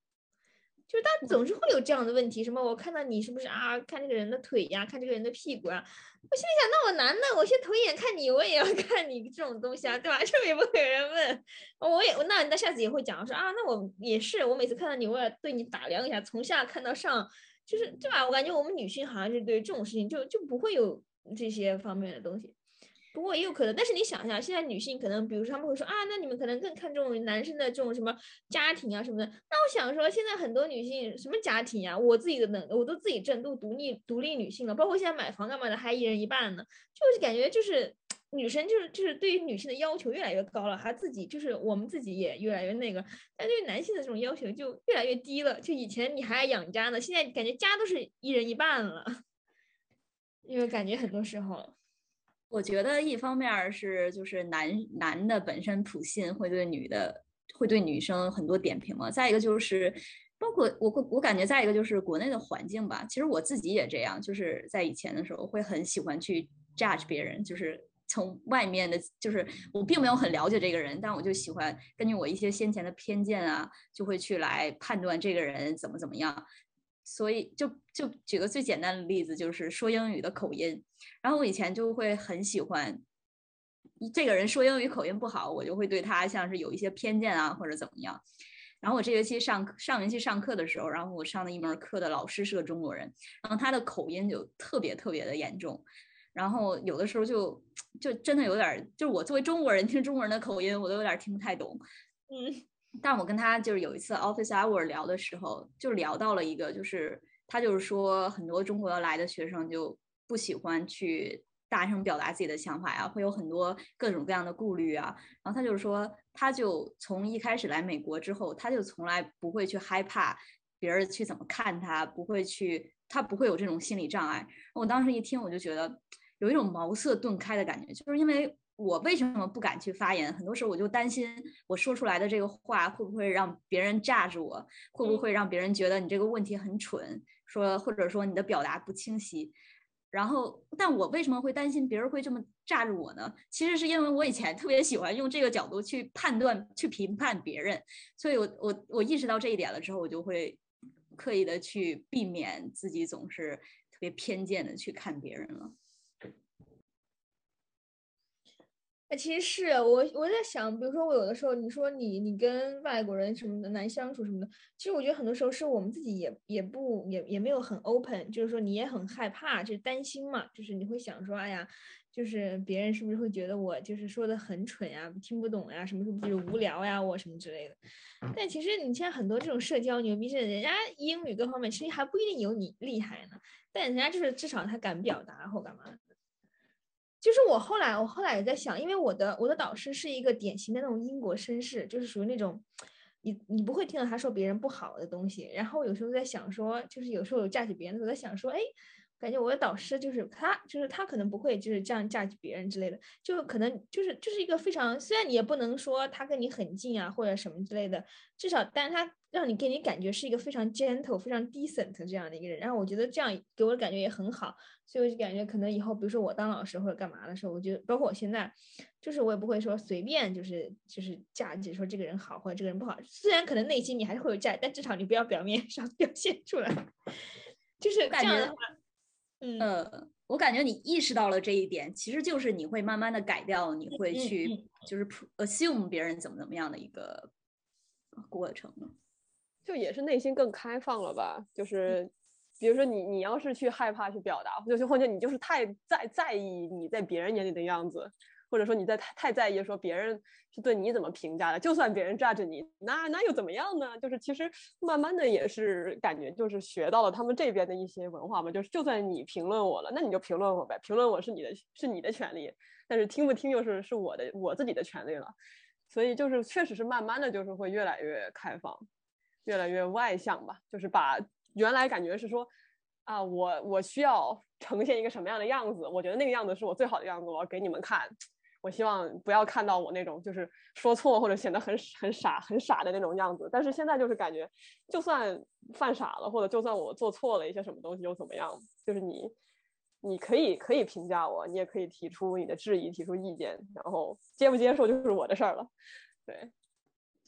就是他总是会有这样的问题，什么我看到你是不是啊？看这个人的腿呀，看这个人的屁股啊。我心里想，那我男的，我先头一眼看你，我也要 <laughs> 看你这种东西啊，对吧？<laughs> 这也不会有人问，我也那那下次也会讲说啊，那我也是，我每次看到你，我也对你打量一下，从下看到上，就是对吧？我感觉我们女性好像是对这种事情就就不会有这些方面的东西。不过也有可能，但是你想一下，现在女性可能，比如说他们会说啊，那你们可能更看重男生的这种什么家庭啊什么的。那我想说，现在很多女性什么家庭呀，我自己的能，我都自己挣，都独立独立女性了。包括现在买房干嘛的，还一人一半呢，就是感觉就是女生就是就是对于女性的要求越来越高了，还自己就是我们自己也越来越那个，但对于男性的这种要求就越来越低了。就以前你还要养家呢，现在感觉家都是一人一半了，<laughs> 因为感觉很多时候。我觉得一方面是就是男男的本身普信会对女的会对女生很多点评嘛，再一个就是包括我我感觉再一个就是国内的环境吧，其实我自己也这样，就是在以前的时候会很喜欢去 judge 别人，就是从外面的，就是我并没有很了解这个人，但我就喜欢根据我一些先前的偏见啊，就会去来判断这个人怎么怎么样。所以就就举个最简单的例子，就是说英语的口音。然后我以前就会很喜欢这个人说英语口音不好，我就会对他像是有一些偏见啊，或者怎么样。然后我这学期上上学期上课的时候，然后我上的一门课的老师是个中国人，然后他的口音就特别特别的严重。然后有的时候就就真的有点，就是我作为中国人听中国人的口音，我都有点听不太懂。嗯。但我跟他就是有一次 office hour 聊的时候，就聊到了一个，就是他就是说很多中国来的学生就不喜欢去大声表达自己的想法呀，会有很多各种各样的顾虑啊。然后他就是说，他就从一开始来美国之后，他就从来不会去害怕别人去怎么看他，不会去，他不会有这种心理障碍。我当时一听，我就觉得有一种茅塞顿开的感觉，就是因为。我为什么不敢去发言？很多时候我就担心我说出来的这个话会不会让别人炸着我，会不会让别人觉得你这个问题很蠢，说或者说你的表达不清晰。然后，但我为什么会担心别人会这么炸着我呢？其实是因为我以前特别喜欢用这个角度去判断、去评判别人，所以我我我意识到这一点了之后，我就会刻意的去避免自己总是特别偏见的去看别人了。那其实是我我在想，比如说我有的时候，你说你你跟外国人什么的难相处什么的，其实我觉得很多时候是我们自己也也不也也没有很 open，就是说你也很害怕，就是担心嘛，就是你会想说，哎呀，就是别人是不是会觉得我就是说的很蠢呀，听不懂呀，什么什么就是无聊呀，我什么之类的。但其实你现在很多这种社交牛逼症，人家英语各方面其实还不一定有你厉害呢，但人家就是至少他敢表达或干嘛。就是我后来，我后来也在想，因为我的我的导师是一个典型的那种英国绅士，就是属于那种，你你不会听到他说别人不好的东西。然后有时候在想说，就是有时候有架起别人我，在想说，哎，感觉我的导师就是他，就是他可能不会就是这样架起别人之类的，就可能就是就是一个非常，虽然你也不能说他跟你很近啊或者什么之类的，至少但是他让你给你感觉是一个非常 gentle、非常 decent 这样的一个人。然后我觉得这样给我的感觉也很好。所以我就感觉可能以后，比如说我当老师或者干嘛的时候，我觉得包括我现在，就是我也不会说随便就是就是价值说这个人好或者这个人不好。虽然可能内心你还是会有价，但至少你不要表面 <laughs> 上表现出来。<laughs> 就是这样的话，嗯，我感觉你意识到了这一点，其实就是你会慢慢的改掉，你会去就是 assume 别人怎么怎么样的一个过程就也是内心更开放了吧，就是。比如说你，你要是去害怕去表达，就是或者你就是太在在意你在别人眼里的样子，或者说你在太太在意说别人是对你怎么评价的，就算别人炸着你，那那又怎么样呢？就是其实慢慢的也是感觉就是学到了他们这边的一些文化嘛，就是就算你评论我了，那你就评论我呗，评论我是你的是你的权利，但是听不听又是是我的我自己的权利了，所以就是确实是慢慢的就是会越来越开放，越来越外向吧，就是把。原来感觉是说，啊，我我需要呈现一个什么样的样子？我觉得那个样子是我最好的样子，我要给你们看。我希望不要看到我那种就是说错或者显得很很傻很傻的那种样子。但是现在就是感觉，就算犯傻了，或者就算我做错了一些什么东西又怎么样？就是你，你可以可以评价我，你也可以提出你的质疑，提出意见，然后接不接受就是我的事儿了。对，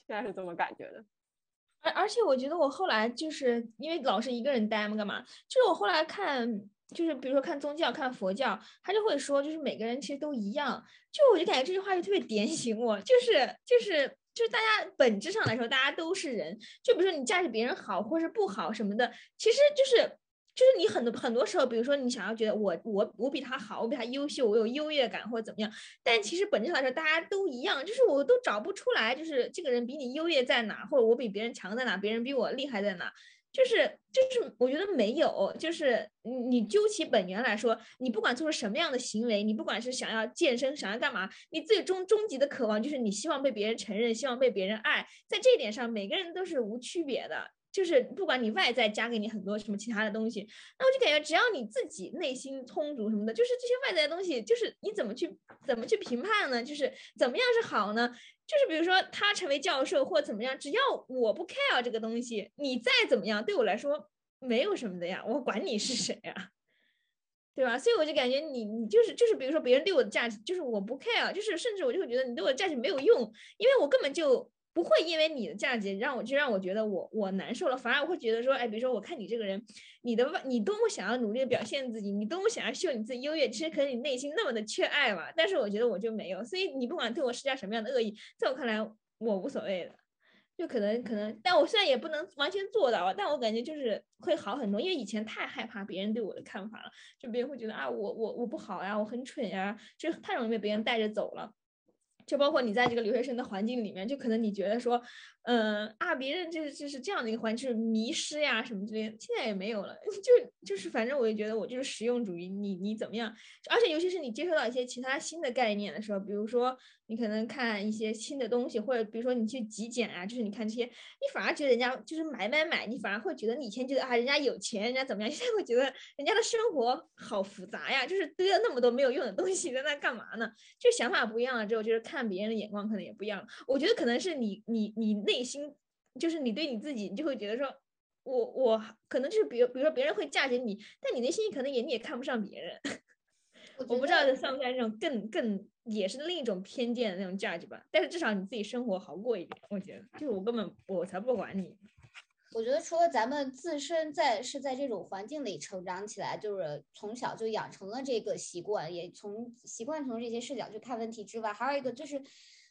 现在是这么感觉的。而而且我觉得我后来就是因为老是一个人待嘛，干嘛？就是我后来看，就是比如说看宗教、看佛教，他就会说，就是每个人其实都一样。就我就感觉这句话就特别点醒我，就是就是就是大家本质上来说，大家都是人。就比如说你嫁给别人好或是不好什么的，其实就是就是你很多很多时候，比如说你想要觉得我我我比他好，我比他优秀，我有优越感或者怎么样，但其实本质上来说大家都一样，就是我都找不出来，就是这个人比你优越在哪，或者我比别人强在哪，别人比我厉害在哪。就是就是，我觉得没有，就是你你究其本源来说，你不管做出什么样的行为，你不管是想要健身，想要干嘛，你最终终极的渴望就是你希望被别人承认，希望被别人爱，在这一点上，每个人都是无区别的。就是不管你外在加给你很多什么其他的东西，那我就感觉只要你自己内心充足什么的，就是这些外在的东西，就是你怎么去怎么去评判呢？就是怎么样是好呢？就是比如说他成为教授或怎么样，只要我不 care 这个东西，你再怎么样对我来说没有什么的呀，我管你是谁呀，对吧？所以我就感觉你你就是就是比如说别人对我的价值，就是我不 care，就是甚至我就会觉得你对我的价值没有用，因为我根本就。不会因为你的价值让我就让我觉得我我难受了，反而我会觉得说，哎，比如说我看你这个人，你的你多么想要努力的表现自己，你多么想要秀你自己优越，其实可能你内心那么的缺爱嘛。但是我觉得我就没有，所以你不管对我施加什么样的恶意，在我看来我无所谓的，就可能可能，但我虽然也不能完全做到，但我感觉就是会好很多，因为以前太害怕别人对我的看法了，就别人会觉得啊我我我不好呀，我很蠢呀，就太容易被别人带着走了。就包括你在这个留学生的环境里面，就可能你觉得说，嗯啊，别人就是就是这样的一个环境，就是迷失呀什么之类的，现在也没有了。<laughs> 就就是反正我就觉得我就是实用主义，你你怎么样？而且尤其是你接受到一些其他新的概念的时候，比如说你可能看一些新的东西，或者比如说你去极简啊，就是你看这些，你反而觉得人家就是买买买，你反而会觉得你以前觉得啊人家有钱，人家怎么样，<laughs> 现在会觉得人家的生活好复杂呀，就是堆了那么多没有用的东西在那干嘛呢？就想法不一样了之后，就是看。别人的眼光可能也不一样了，我觉得可能是你你你内心就是你对你自己，你就会觉得说，我我可能就是比如比如说别人会嫁给你，但你内心可能也你也看不上别人。<laughs> 我不知道这算不算这种更更也是另一种偏见的那种价值吧？但是至少你自己生活好过一点，我觉得就是我根本我才不管你。<laughs> 我觉得除了咱们自身在是在这种环境里成长起来，就是从小就养成了这个习惯，也从习惯从这些视角去看问题之外，还有一个就是，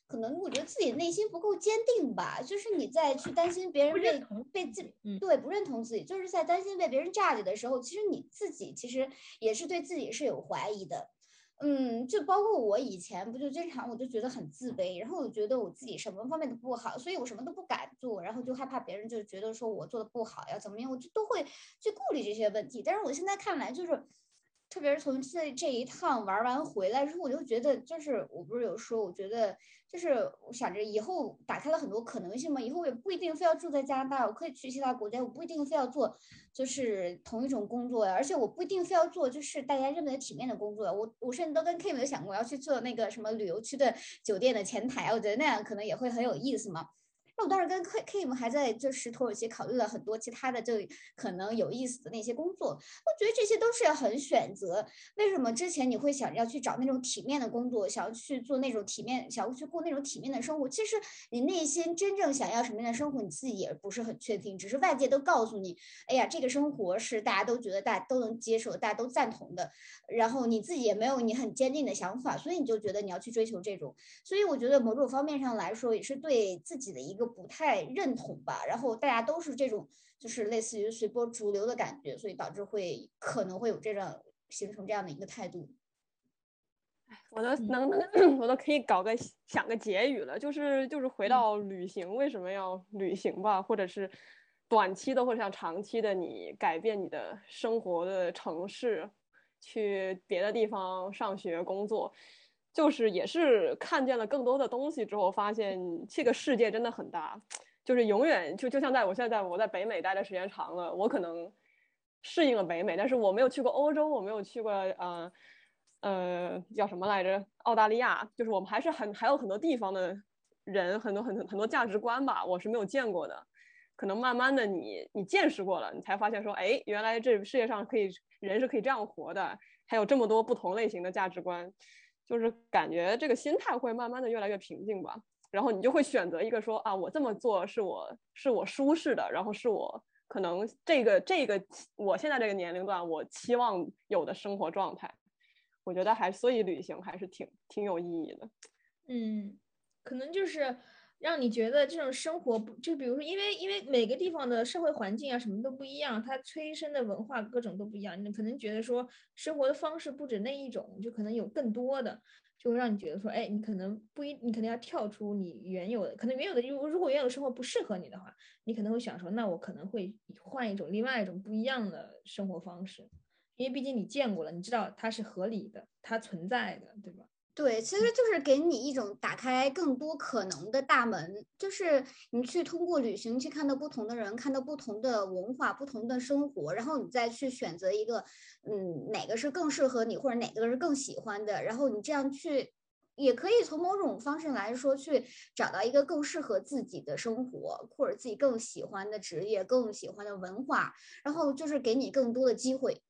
可能我觉得自己内心不够坚定吧，就是你在去担心别人被被自对不认同自己，就是在担心被别人炸 u 的时候，其实你自己其实也是对自己是有怀疑的。嗯，就包括我以前不就经常我就觉得很自卑，然后我觉得我自己什么方面都不好，所以我什么都不敢做，然后就害怕别人就觉得说我做的不好呀怎么样，我就都会去顾虑这些问题。但是我现在看来就是。特别是从这这一趟玩完回来之后，我就觉得，就是我不是有说，我觉得就是我想着以后打开了很多可能性嘛，以后也不一定非要住在加拿大，我可以去其他国家，我不一定非要做就是同一种工作呀，而且我不一定非要做就是大家认为的体面的工作，我我甚至都跟 Kim 想过要去做那个什么旅游区的酒店的前台，我觉得那样可能也会很有意思嘛。那我当时跟 K Kim 还在就是土耳其考虑了很多其他的就可能有意思的那些工作，我觉得这些都是很选择。为什么之前你会想要去找那种体面的工作，想要去做那种体面，想要去过那种体面的生活？其实你内心真正想要什么样的生活，你自己也不是很确定，只是外界都告诉你，哎呀，这个生活是大家都觉得大家都能接受，大家都赞同的。然后你自己也没有你很坚定的想法，所以你就觉得你要去追求这种。所以我觉得某种方面上来说，也是对自己的一个。不太认同吧，然后大家都是这种，就是类似于随波逐流的感觉，所以导致会可能会有这种形成这样的一个态度。我都能能，<coughs> 我都可以搞个想个结语了，就是就是回到旅行，为什么要旅行吧？或者是短期的或者像长期的，你改变你的生活的城市，去别的地方上学工作。就是也是看见了更多的东西之后，发现这个世界真的很大，就是永远就就像在我现在我在北美待的时间长了，我可能适应了北美，但是我没有去过欧洲，我没有去过呃呃叫什么来着澳大利亚，就是我们还是很还有很多地方的人，很多很多很多价值观吧，我是没有见过的，可能慢慢的你你见识过了，你才发现说，哎，原来这世界上可以人是可以这样活的，还有这么多不同类型的价值观。就是感觉这个心态会慢慢的越来越平静吧。然后你就会选择一个说啊，我这么做是我是我舒适的，然后是我可能这个这个我现在这个年龄段我期望有的生活状态。我觉得还所以旅行还是挺挺有意义的。嗯，可能就是让你觉得这种生活不就比如说，因为因为每个地方的社会环境啊什么都不一样，它催生的文化各种都不一样，你可能觉得说生活的方式不止那一种，就可能有更多的。就会让你觉得说，哎，你可能不一，你可能要跳出你原有的，可能原有的，如如果原有生活不适合你的话，你可能会想说，那我可能会换一种另外一种不一样的生活方式，因为毕竟你见过了，你知道它是合理的，它存在的，对吧？对，其实就是给你一种打开更多可能的大门，就是你去通过旅行去看到不同的人，看到不同的文化、不同的生活，然后你再去选择一个，嗯，哪个是更适合你，或者哪个是更喜欢的，然后你这样去，也可以从某种方式来说去找到一个更适合自己的生活，或者自己更喜欢的职业、更喜欢的文化，然后就是给你更多的机会。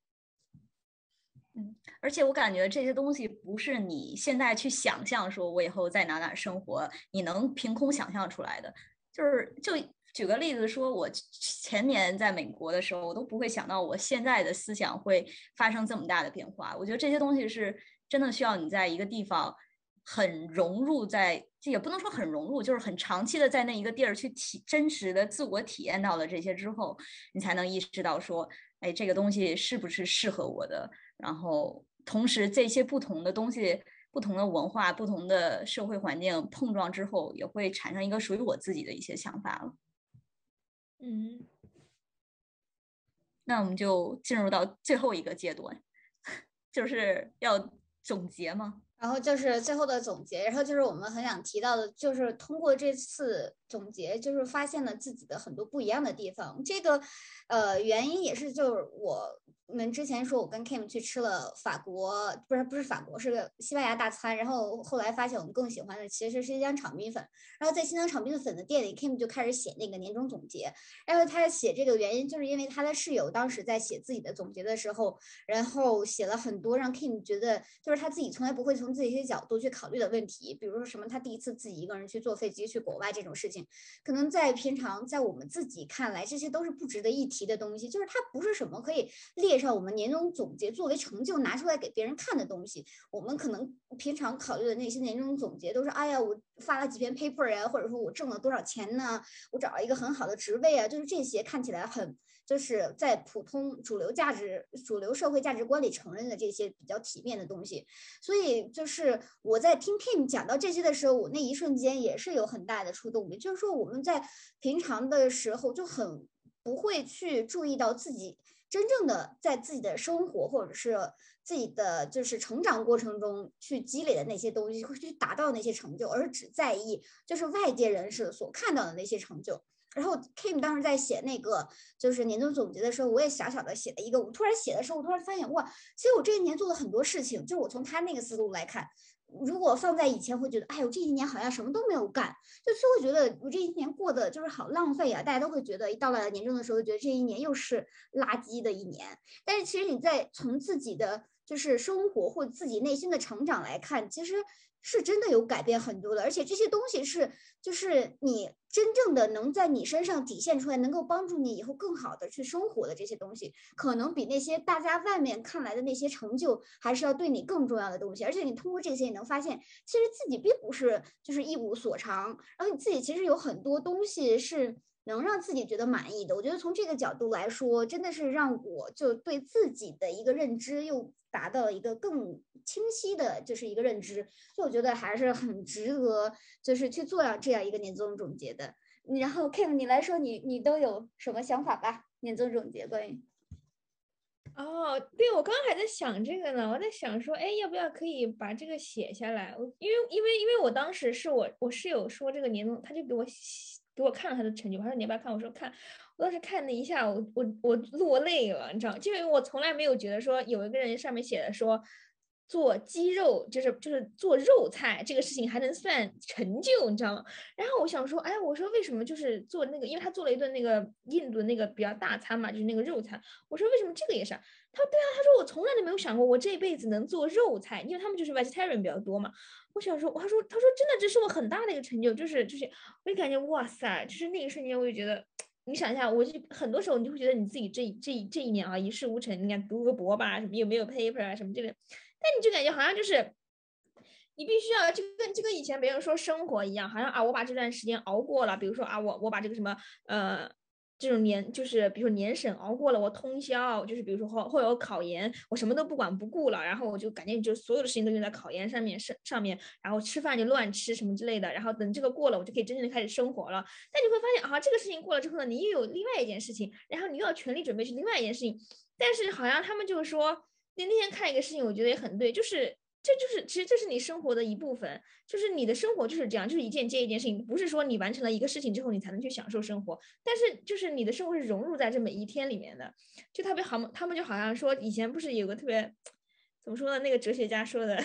嗯，而且我感觉这些东西不是你现在去想象，说我以后在哪哪生活，你能凭空想象出来的。就是就举个例子说，我前年在美国的时候，我都不会想到我现在的思想会发生这么大的变化。我觉得这些东西是真的需要你在一个地方很融入，在也不能说很融入，就是很长期的在那一个地儿去体真实的自我体验到了这些之后，你才能意识到说，哎，这个东西是不是适合我的。然后，同时这些不同的东西、不同的文化、不同的社会环境碰撞之后，也会产生一个属于我自己的一些想法了。嗯，那我们就进入到最后一个阶段，<laughs> 就是要总结吗？然后就是最后的总结，然后就是我们很想提到的，就是通过这次总结，就是发现了自己的很多不一样的地方。这个，呃，原因也是就是我。我们之前说，我跟 Kim 去吃了法国，不是不是法国，是个西班牙大餐。然后后来发现，我们更喜欢的其实是新疆炒米粉。然后在新疆炒米粉的店里，Kim 就开始写那个年终总结。然后他写这个原因，就是因为他的室友当时在写自己的总结的时候，然后写了很多让 Kim 觉得就是他自己从来不会从自己一些角度去考虑的问题，比如说什么他第一次自己一个人去坐飞机去国外这种事情，可能在平常在我们自己看来，这些都是不值得一提的东西，就是它不是什么可以列。介绍我们年终总结作为成就拿出来给别人看的东西，我们可能平常考虑的那些年终总结都是，哎呀，我发了几篇 paper 呀，或者说我挣了多少钱呢？我找了一个很好的职位啊，就是这些看起来很就是在普通主流价值、主流社会价值观里承认的这些比较体面的东西。所以就是我在听 Kim 讲到这些的时候，我那一瞬间也是有很大的触动的，就是说我们在平常的时候就很不会去注意到自己。真正的在自己的生活或者是自己的就是成长过程中去积累的那些东西，会去达到那些成就，而只在意就是外界人士所看到的那些成就。然后 Kim 当时在写那个就是年终总结的时候，我也小小的写了一个。我突然写的时候，我突然发现哇，其实我这一年做了很多事情。就是我从他那个思路来看。如果放在以前，会觉得，哎呦，这一年好像什么都没有干，就就会觉得我这一年过得就是好浪费啊。大家都会觉得，一到了年终的时候，觉得这一年又是垃圾的一年。但是其实你在从自己的就是生活或自己内心的成长来看，其实。是真的有改变很多的，而且这些东西是就是你真正的能在你身上体现出来，能够帮助你以后更好的去生活的这些东西，可能比那些大家外面看来的那些成就还是要对你更重要的东西。而且你通过这些，你能发现其实自己并不是就是一无所长，然后你自己其实有很多东西是能让自己觉得满意的。我觉得从这个角度来说，真的是让我就对自己的一个认知又。达到一个更清晰的，就是一个认知，所以我觉得还是很值得，就是去做这样一个年终总结的。然后 Kim，你来说，你你都有什么想法吧？年终总结关于……哦，对，我刚刚还在想这个呢，我在想说，哎，要不要可以把这个写下来？因为因为因为我当时是我我室友说这个年终，他就给我写给我看了他的成绩，我说你要不要看？我说看。我当时看了一下，我我我落泪了，你知道，就因为我从来没有觉得说有一个人上面写的说做鸡肉，就是就是做肉菜这个事情还能算成就，你知道吗？然后我想说，哎，我说为什么就是做那个，因为他做了一顿那个印度那个比较大餐嘛，就是那个肉餐。我说为什么这个也是？他说对啊，他说我从来都没有想过我这辈子能做肉菜，因为他们就是 vegetarian 比较多嘛。我想说，他说他说真的，这是我很大的一个成就，就是就是我就感觉哇塞，就是那一瞬间我就觉得。你想一下，我就很多时候你就会觉得你自己这这这一年啊一事无成，你看读个博吧，什么有没有 paper 啊什么这个，那你就感觉好像就是你必须要就跟就跟以前别人说生活一样，好像啊我把这段时间熬过了，比如说啊我我把这个什么呃。这种年就是比如说年审熬过了，我通宵，就是比如说会会有考研，我什么都不管不顾了，然后我就感觉就所有的事情都用在考研上面上上面，然后吃饭就乱吃什么之类的，然后等这个过了，我就可以真正的开始生活了。但你会发现啊，这个事情过了之后呢，你又有另外一件事情，然后你又要全力准备去另外一件事情，但是好像他们就是说，那那天看一个事情，我觉得也很对，就是。这就是其实这是你生活的一部分，就是你的生活就是这样，就是一件接一件事情，不是说你完成了一个事情之后你才能去享受生活，但是就是你的生活是融入在这每一天里面的，就特别好他们就好像说以前不是有个特别怎么说呢？那个哲学家说的，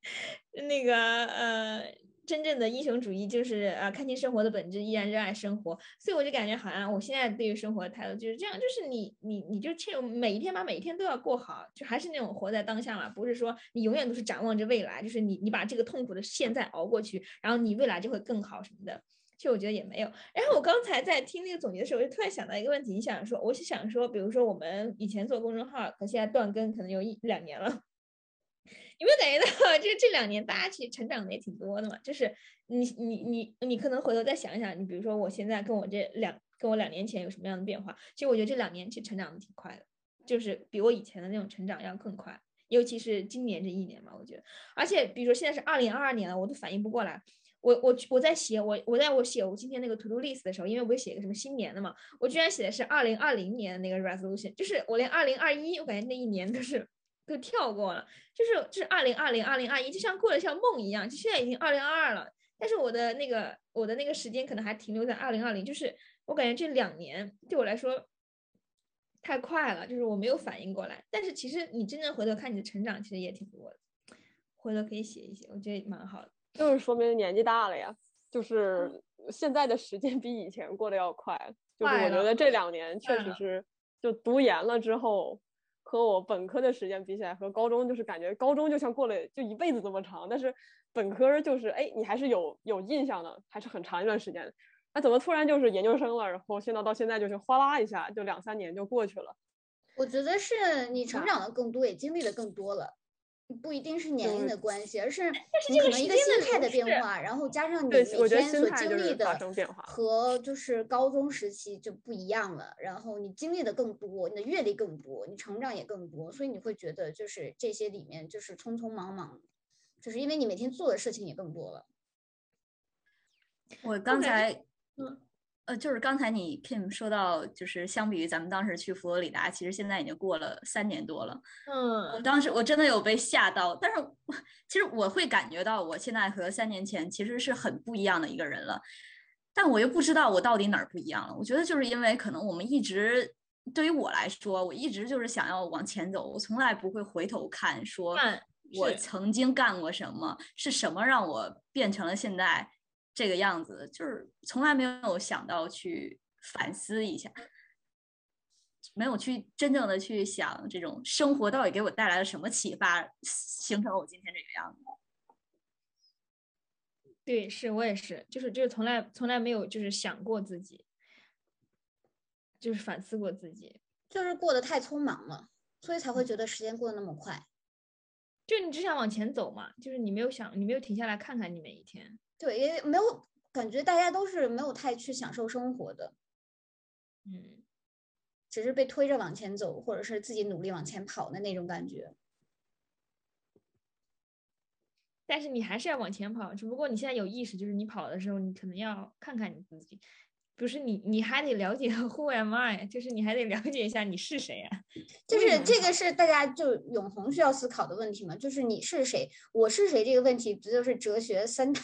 <laughs> 那个呃。真正的英雄主义就是啊，看清生活的本质，依然热爱生活。所以我就感觉好像我现在对于生活的态度就是这样，就是你你你就切每一天把每一天都要过好，就还是那种活在当下嘛，不是说你永远都是展望着未来，就是你你把这个痛苦的现在熬过去，然后你未来就会更好什么的。其实我觉得也没有。然后我刚才在听那个总结的时候，我就突然想到一个问题，你想说，我是想说，比如说我们以前做公众号，可现在断更可能有一两年了。有没有感觉到，就是这两年大家其实成长的也挺多的嘛？就是你你你你可能回头再想一想，你比如说我现在跟我这两跟我两年前有什么样的变化？其实我觉得这两年其实成长的挺快的，就是比我以前的那种成长要更快。尤其是今年这一年嘛，我觉得，而且比如说现在是二零二二年了，我都反应不过来。我我我在写我我在我写我今天那个 to do list 的时候，因为我写一个什么新年的嘛，我居然写的是二零二零年的那个 resolution，就是我连二零二一，我感觉那一年都是。都跳过了，就是就是二零二零二零二一，就像过得像梦一样。就现在已经二零二二了，但是我的那个我的那个时间可能还停留在二零二零，就是我感觉这两年对我来说太快了，就是我没有反应过来。但是其实你真正回头看你的成长，其实也挺多的。回头可以写一写，我觉得蛮好的。就是说明年纪大了呀，就是现在的时间比以前过得要快。就是我觉得这两年确实是，就读研了之后。和我本科的时间比起来，和高中就是感觉高中就像过了就一辈子这么长，但是本科就是哎，你还是有有印象的，还是很长一段时间。那怎么突然就是研究生了，然后现在到现在就是哗啦一下就两三年就过去了？我觉得是你成长的更多，也经历的更多了。不一定是年龄的关系，而是你可能一个心态的变化，然后加上你每天所经历的和就是高中时期就不一样了。然后你经历的更多，你的阅历更多，你成长也更多，所以你会觉得就是这些里面就是匆匆忙忙，就是因为你每天做的事情也更多了。我刚才嗯。呃，就是刚才你 Kim 说到，就是相比于咱们当时去佛罗里达，其实现在已经过了三年多了。嗯，我当时我真的有被吓到，但是其实我会感觉到，我现在和三年前其实是很不一样的一个人了。但我又不知道我到底哪儿不一样了。我觉得就是因为可能我们一直对于我来说，我一直就是想要往前走，我从来不会回头看，说我曾经干过什么，是什么让我变成了现在。这个样子就是从来没有想到去反思一下，没有去真正的去想这种生活到底给我带来了什么启发，形成了我今天这个样子。对，是我也是，就是就是从来从来没有就是想过自己，就是反思过自己，就是过得太匆忙了，所以才会觉得时间过得那么快。就你只想往前走嘛，就是你没有想，你没有停下来看看你每一天。对，也没有感觉，大家都是没有太去享受生活的，嗯，只是被推着往前走，或者是自己努力往前跑的那种感觉。但是你还是要往前跑，只不过你现在有意识，就是你跑的时候，你可能要看看你自己。不是你，你还得了解 <laughs> Who am I？就是你还得了解一下你是谁呀？<laughs> 就是这个是大家就永恒需要思考的问题嘛？就是你是谁，我是谁这个问题，不就是哲学三大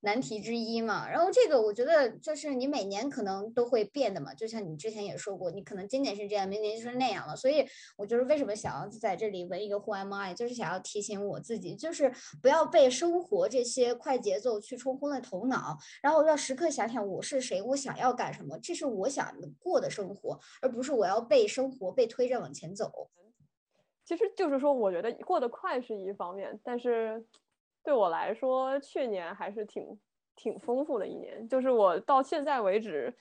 难题之一嘛。然后这个我觉得就是你每年可能都会变的嘛，就像你之前也说过，你可能今年是这样，明年就是那样了。所以我就是为什么想要在这里纹一个护 MI，就是想要提醒我自己，就是不要被生活这些快节奏去冲昏了头脑，然后要时刻想想我是谁，我想要干什么，这是我想过的生活，而不是我要被生活被推着往前走。其实就是说，我觉得过得快是一方面，但是对我来说，去年还是挺挺丰富的一年。就是我到现在为止，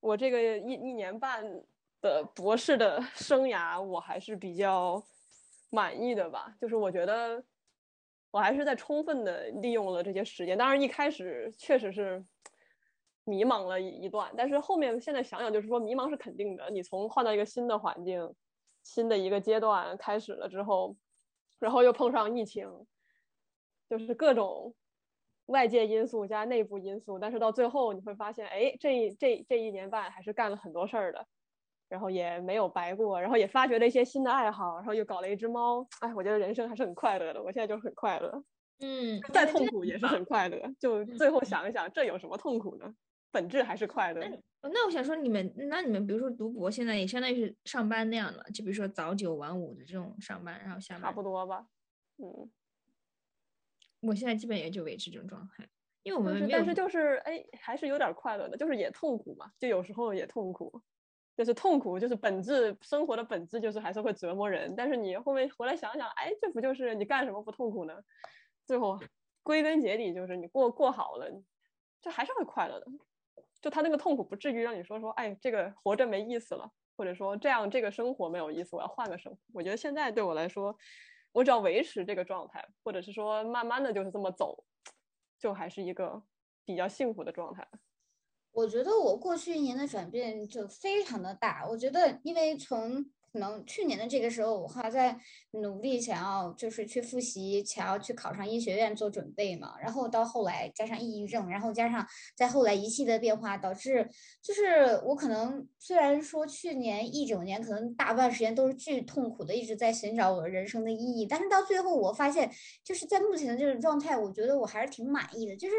我这个一一年半的博士的生涯，我还是比较满意的吧。就是我觉得我还是在充分的利用了这些时间。当然一开始确实是迷茫了一一段，但是后面现在想想，就是说迷茫是肯定的。你从换到一个新的环境。新的一个阶段开始了之后，然后又碰上疫情，就是各种外界因素加内部因素，但是到最后你会发现，哎，这这这一年半还是干了很多事儿的，然后也没有白过，然后也发掘了一些新的爱好，然后又搞了一只猫，哎，我觉得人生还是很快乐的，我现在就很快乐，嗯，再痛苦也是很快乐，就最后想一想，这有什么痛苦呢？本质还是快乐。那我想说，你们那你们比如说读博，现在也相当于是上班那样了，就比如说早九晚五的这种上班，然后下班差不多吧。嗯，我现在基本也就维持这种状态，因为我们但是就是哎，还是有点快乐的，就是也痛苦嘛，就有时候也痛苦，就是痛苦，就是本质生活的本质就是还是会折磨人。但是你后面回来想想，哎，这不就是你干什么不痛苦呢？最后归根结底就是你过过好了，就还是会快乐的。就他那个痛苦不至于让你说说，哎，这个活着没意思了，或者说这样这个生活没有意思，我要换个生活。我觉得现在对我来说，我只要维持这个状态，或者是说慢慢的就是这么走，就还是一个比较幸福的状态。我觉得我过去一年的转变就非常的大。我觉得因为从可能去年的这个时候，我还在努力想要就是去复习，想要去考上医学院做准备嘛。然后到后来加上抑郁症，然后加上再后来一系列变化，导致就是我可能虽然说去年一整年可能大半时间都是巨痛苦的，一直在寻找我人生的意义。但是到最后我发现，就是在目前的这种状态，我觉得我还是挺满意的。就是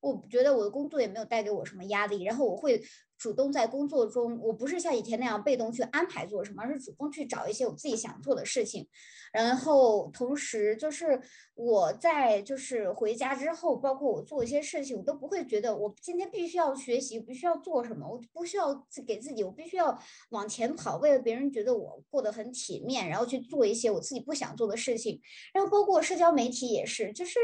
我觉得我的工作也没有带给我什么压力，然后我会。主动在工作中，我不是像以前那样被动去安排做什么，而是主动去找一些我自己想做的事情。然后同时就是我在就是回家之后，包括我做一些事情，我都不会觉得我今天必须要学习，必须要做什么，我不需要给自己，我必须要往前跑，为了别人觉得我过得很体面，然后去做一些我自己不想做的事情。然后包括社交媒体也是，就是。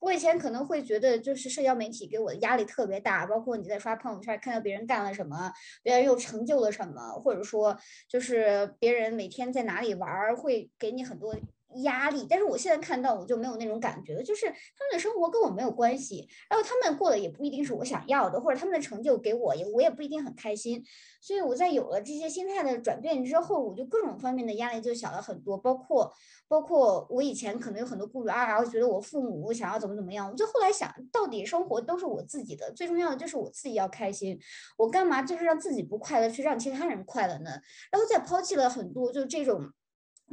我以前可能会觉得，就是社交媒体给我的压力特别大，包括你在刷朋友圈，看到别人干了什么，别人又成就了什么，或者说就是别人每天在哪里玩，会给你很多。压力，但是我现在看到我就没有那种感觉了，就是他们的生活跟我没有关系，然后他们过的也不一定是我想要的，或者他们的成就给我也我也不一定很开心，所以我在有了这些心态的转变之后，我就各种方面的压力就小了很多，包括包括我以前可能有很多顾虑啊，然后觉得我父母想要怎么怎么样，我就后来想到底生活都是我自己的，最重要的就是我自己要开心，我干嘛就是让自己不快乐去让其他人快乐呢？然后再抛弃了很多就这种。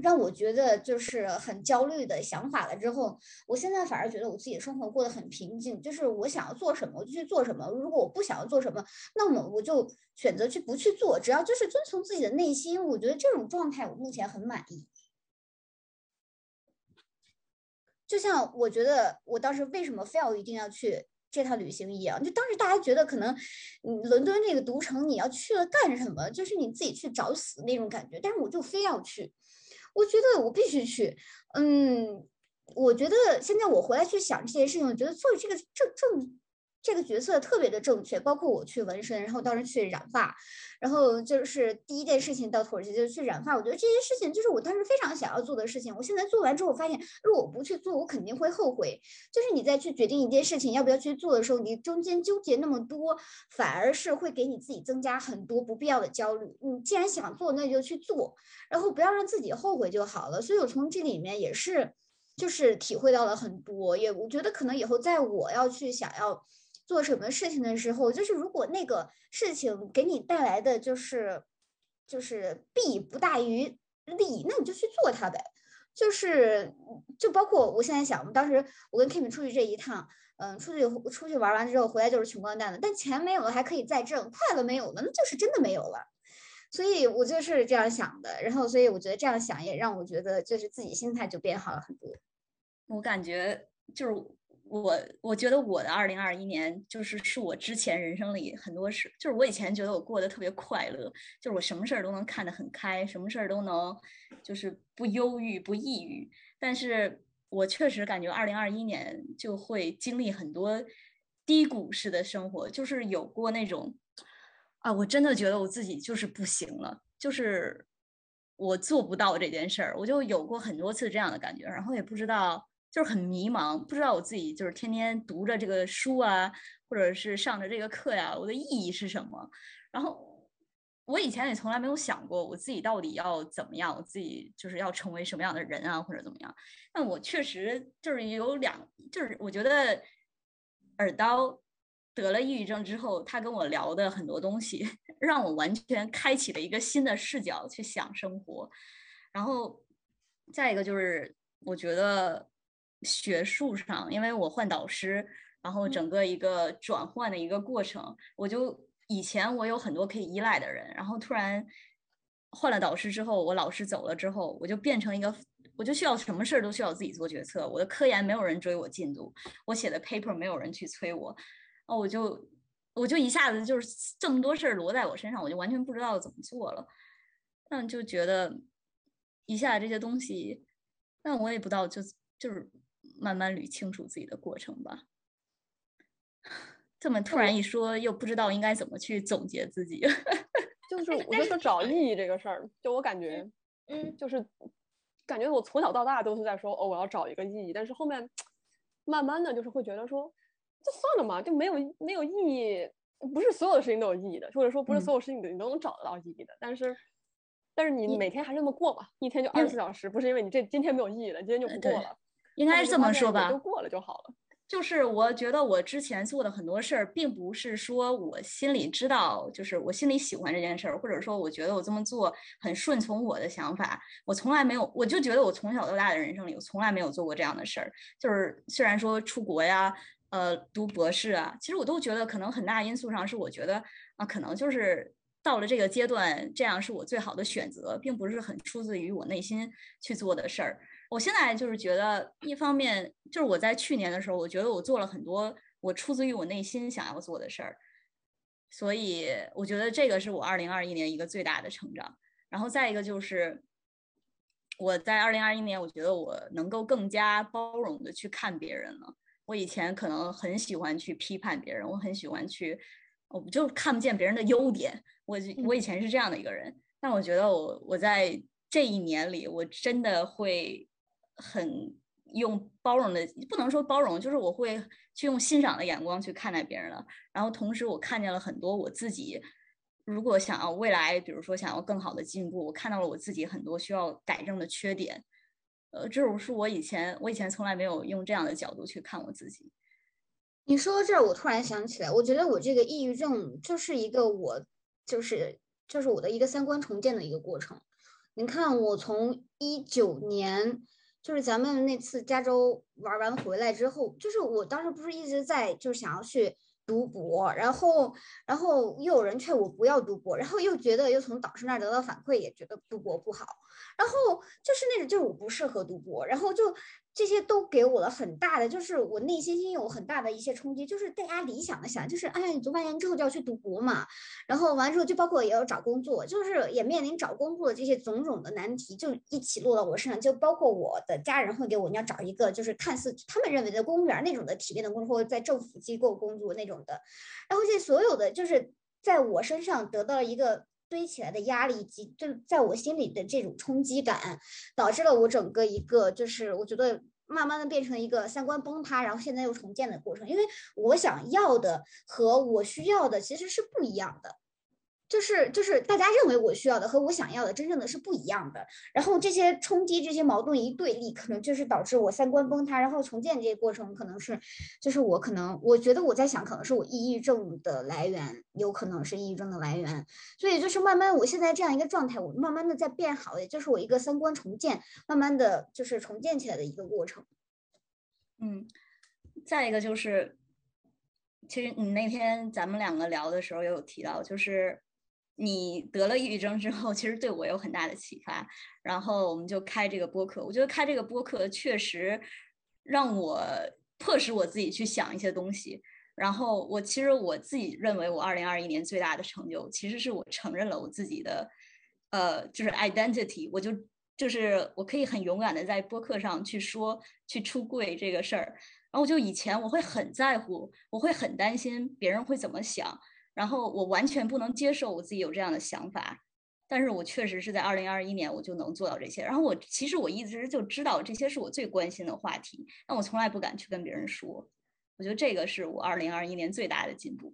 让我觉得就是很焦虑的想法了之后，我现在反而觉得我自己的生活过得很平静。就是我想要做什么，我就去做什么；如果我不想要做什么，那么我就选择去不去做。只要就是遵从自己的内心，我觉得这种状态我目前很满意。就像我觉得我当时为什么非要一定要去这趟旅行一样，就当时大家觉得可能，嗯，伦敦这个毒城你要去了干什么？就是你自己去找死那种感觉。但是我就非要去。我觉得我必须去，嗯，我觉得现在我回来去想这件事情，我觉得做这个正正。这个角色特别的正确，包括我去纹身，然后当时去染发，然后就是第一件事情到土耳其就去染发。我觉得这些事情就是我当时非常想要做的事情。我现在做完之后发现，如果我不去做，我肯定会后悔。就是你在去决定一件事情要不要去做的时候，你中间纠结那么多，反而是会给你自己增加很多不必要的焦虑。你既然想做，那你就去做，然后不要让自己后悔就好了。所以我从这里面也是，就是体会到了很多。也我觉得可能以后在我要去想要。做什么事情的时候，就是如果那个事情给你带来的就是就是弊不大于利，那你就去做它呗。就是就包括我现在想，我们当时我跟 Kim 出去这一趟，嗯，出去出去玩完之后回来就是穷光蛋的。但钱没有了还可以再挣，快乐没有了那就是真的没有了。所以我就是这样想的，然后所以我觉得这样想也让我觉得就是自己心态就变好了很多。我感觉就是我，我觉得我的二零二一年就是是我之前人生里很多事，就是我以前觉得我过得特别快乐，就是我什么事儿都能看得很开，什么事儿都能就是不忧郁不抑郁。但是我确实感觉二零二一年就会经历很多低谷式的生活，就是有过那种。啊，我真的觉得我自己就是不行了，就是我做不到这件事儿，我就有过很多次这样的感觉，然后也不知道，就是很迷茫，不知道我自己就是天天读着这个书啊，或者是上着这个课呀，我的意义是什么？然后我以前也从来没有想过我自己到底要怎么样，我自己就是要成为什么样的人啊，或者怎么样？但我确实就是有两，就是我觉得耳刀。得了抑郁症之后，他跟我聊的很多东西，<laughs> 让我完全开启了一个新的视角去想生活。然后，再一个就是，我觉得学术上，因为我换导师，然后整个一个转换的一个过程，我就以前我有很多可以依赖的人，然后突然换了导师之后，我老师走了之后，我就变成一个，我就需要什么事儿都需要自己做决策。我的科研没有人追我进度，我写的 paper 没有人去催我。哦，我就我就一下子就是这么多事儿摞在我身上，我就完全不知道怎么做了。那就觉得一下这些东西，那我也不知道，就就是慢慢捋清楚自己的过程吧。这么突然一说，又不知道应该怎么去总结自己。就是 <laughs> 我就说找意义这个事儿，就我感觉，嗯，就是感觉我从小到大都是在说哦，我要找一个意义，但是后面慢慢的就是会觉得说。就算了嘛，就没有没有意义，不是所有的事情都有意义的，或者说不是所有事情你都能找得到意义的。但是，但是你每天还是那么过吧，一天就二十四小时，不是因为你这今天没有意义了，今天就不过了，应该是这么说吧，就过了就好了。就是我觉得我之前做的很多事儿，并不是说我心里知道，就是我心里喜欢这件事儿，或者说我觉得我这么做很顺从我的想法。我从来没有，我就觉得我从小到大的人生里，我从来没有做过这样的事儿。就是虽然说出国呀。呃，读博士啊，其实我都觉得可能很大因素上是我觉得啊，可能就是到了这个阶段，这样是我最好的选择，并不是很出自于我内心去做的事儿。我现在就是觉得，一方面就是我在去年的时候，我觉得我做了很多我出自于我内心想要做的事儿，所以我觉得这个是我二零二一年一个最大的成长。然后再一个就是我在二零二一年，我觉得我能够更加包容的去看别人了。我以前可能很喜欢去批判别人，我很喜欢去，我就看不见别人的优点。我我以前是这样的一个人，但我觉得我我在这一年里，我真的会很用包容的，不能说包容，就是我会去用欣赏的眼光去看待别人了。然后同时，我看见了很多我自己，如果想要未来，比如说想要更好的进步，我看到了我自己很多需要改正的缺点。呃，这种是我以前我以前从来没有用这样的角度去看我自己。你说这，我突然想起来，我觉得我这个抑郁症就是一个我就是就是我的一个三观重建的一个过程。你看，我从一九年就是咱们那次加州玩完回来之后，就是我当时不是一直在就是想要去。读博，然后，然后又有人劝我不要读博，然后又觉得又从导师那儿得到反馈，也觉得读博不好，然后就是那种就是我不适合读博，然后就。这些都给我了很大的，就是我内心心有很大的一些冲击。就是大家理想的想，就是哎呀，你读完研之后就要去读博嘛，然后完之后就包括也要找工作，就是也面临找工作的这些种种的难题，就一起落到我身上。就包括我的家人会给我，你要找一个就是看似他们认为的公务员那种的体面的工作，或者在政府机构工作那种的。然后这所有的就是在我身上得到了一个。堆起来的压力以及就在我心里的这种冲击感，导致了我整个一个就是我觉得慢慢的变成一个三观崩塌，然后现在又重建的过程。因为我想要的和我需要的其实是不一样的。就是就是大家认为我需要的和我想要的真正的是不一样的，然后这些冲击、这些矛盾一对立，可能就是导致我三观崩塌，然后重建这些过程可能是，就是我可能我觉得我在想，可能是我抑郁症的来源，有可能是抑郁症的来源，所以就是慢慢我现在这样一个状态，我慢慢的在变好，也就是我一个三观重建，慢慢的就是重建起来的一个过程。嗯，再一个就是，其实你那天咱们两个聊的时候也有提到，就是你得了抑郁症之后，其实对我有很大的启发。然后我们就开这个播客，我觉得开这个播客确实让我迫使我自己去想一些东西。然后我其实我自己认为，我二零二一年最大的成就，其实是我承认了我自己的，呃，就是 identity，我就就是我可以很勇敢的在播客上去说去出柜这个事儿。然后我就以前我会很在乎，我会很担心别人会怎么想，然后我完全不能接受我自己有这样的想法。但是我确实是在二零二一年我就能做到这些。然后我其实我一直就知道这些是我最关心的话题，但我从来不敢去跟别人说。我觉得这个是我二零二一年最大的进步。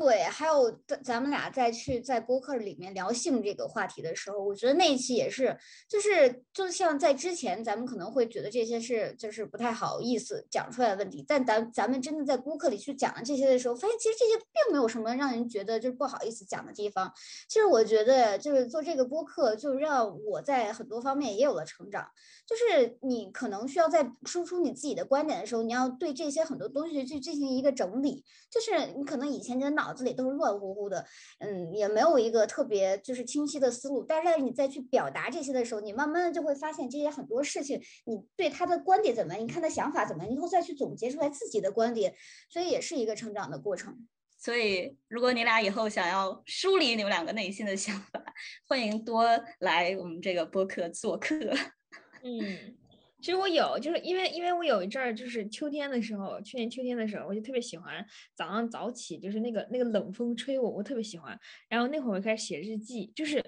对，还有咱咱们俩再去在播客里面聊性这个话题的时候，我觉得那一期也是，就是就像在之前，咱们可能会觉得这些是就是不太好意思讲出来的问题，但咱咱们真的在播客里去讲了这些的时候，发现其实这些并没有什么让人觉得就是不好意思讲的地方。其实我觉得就是做这个播客，就让我在很多方面也有了成长。就是你可能需要在输出你自己的观点的时候，你要对这些很多东西去进行一个整理。就是你可能以前你的脑子里都是乱乎乎的，嗯，也没有一个特别就是清晰的思路。但是你再去表达这些的时候，你慢慢的就会发现这些很多事情，你对他的观点怎么，你看他想法怎么，你以后再去总结出来自己的观点，所以也是一个成长的过程。所以如果你俩以后想要梳理你们两个内心的想法，欢迎多来我们这个播客做客。<laughs> 嗯，其实我有，就是因为因为我有一阵儿就是秋天的时候，去年秋天的时候，我就特别喜欢早上早起，就是那个那个冷风吹我，我特别喜欢。然后那会儿我开始写日记，就是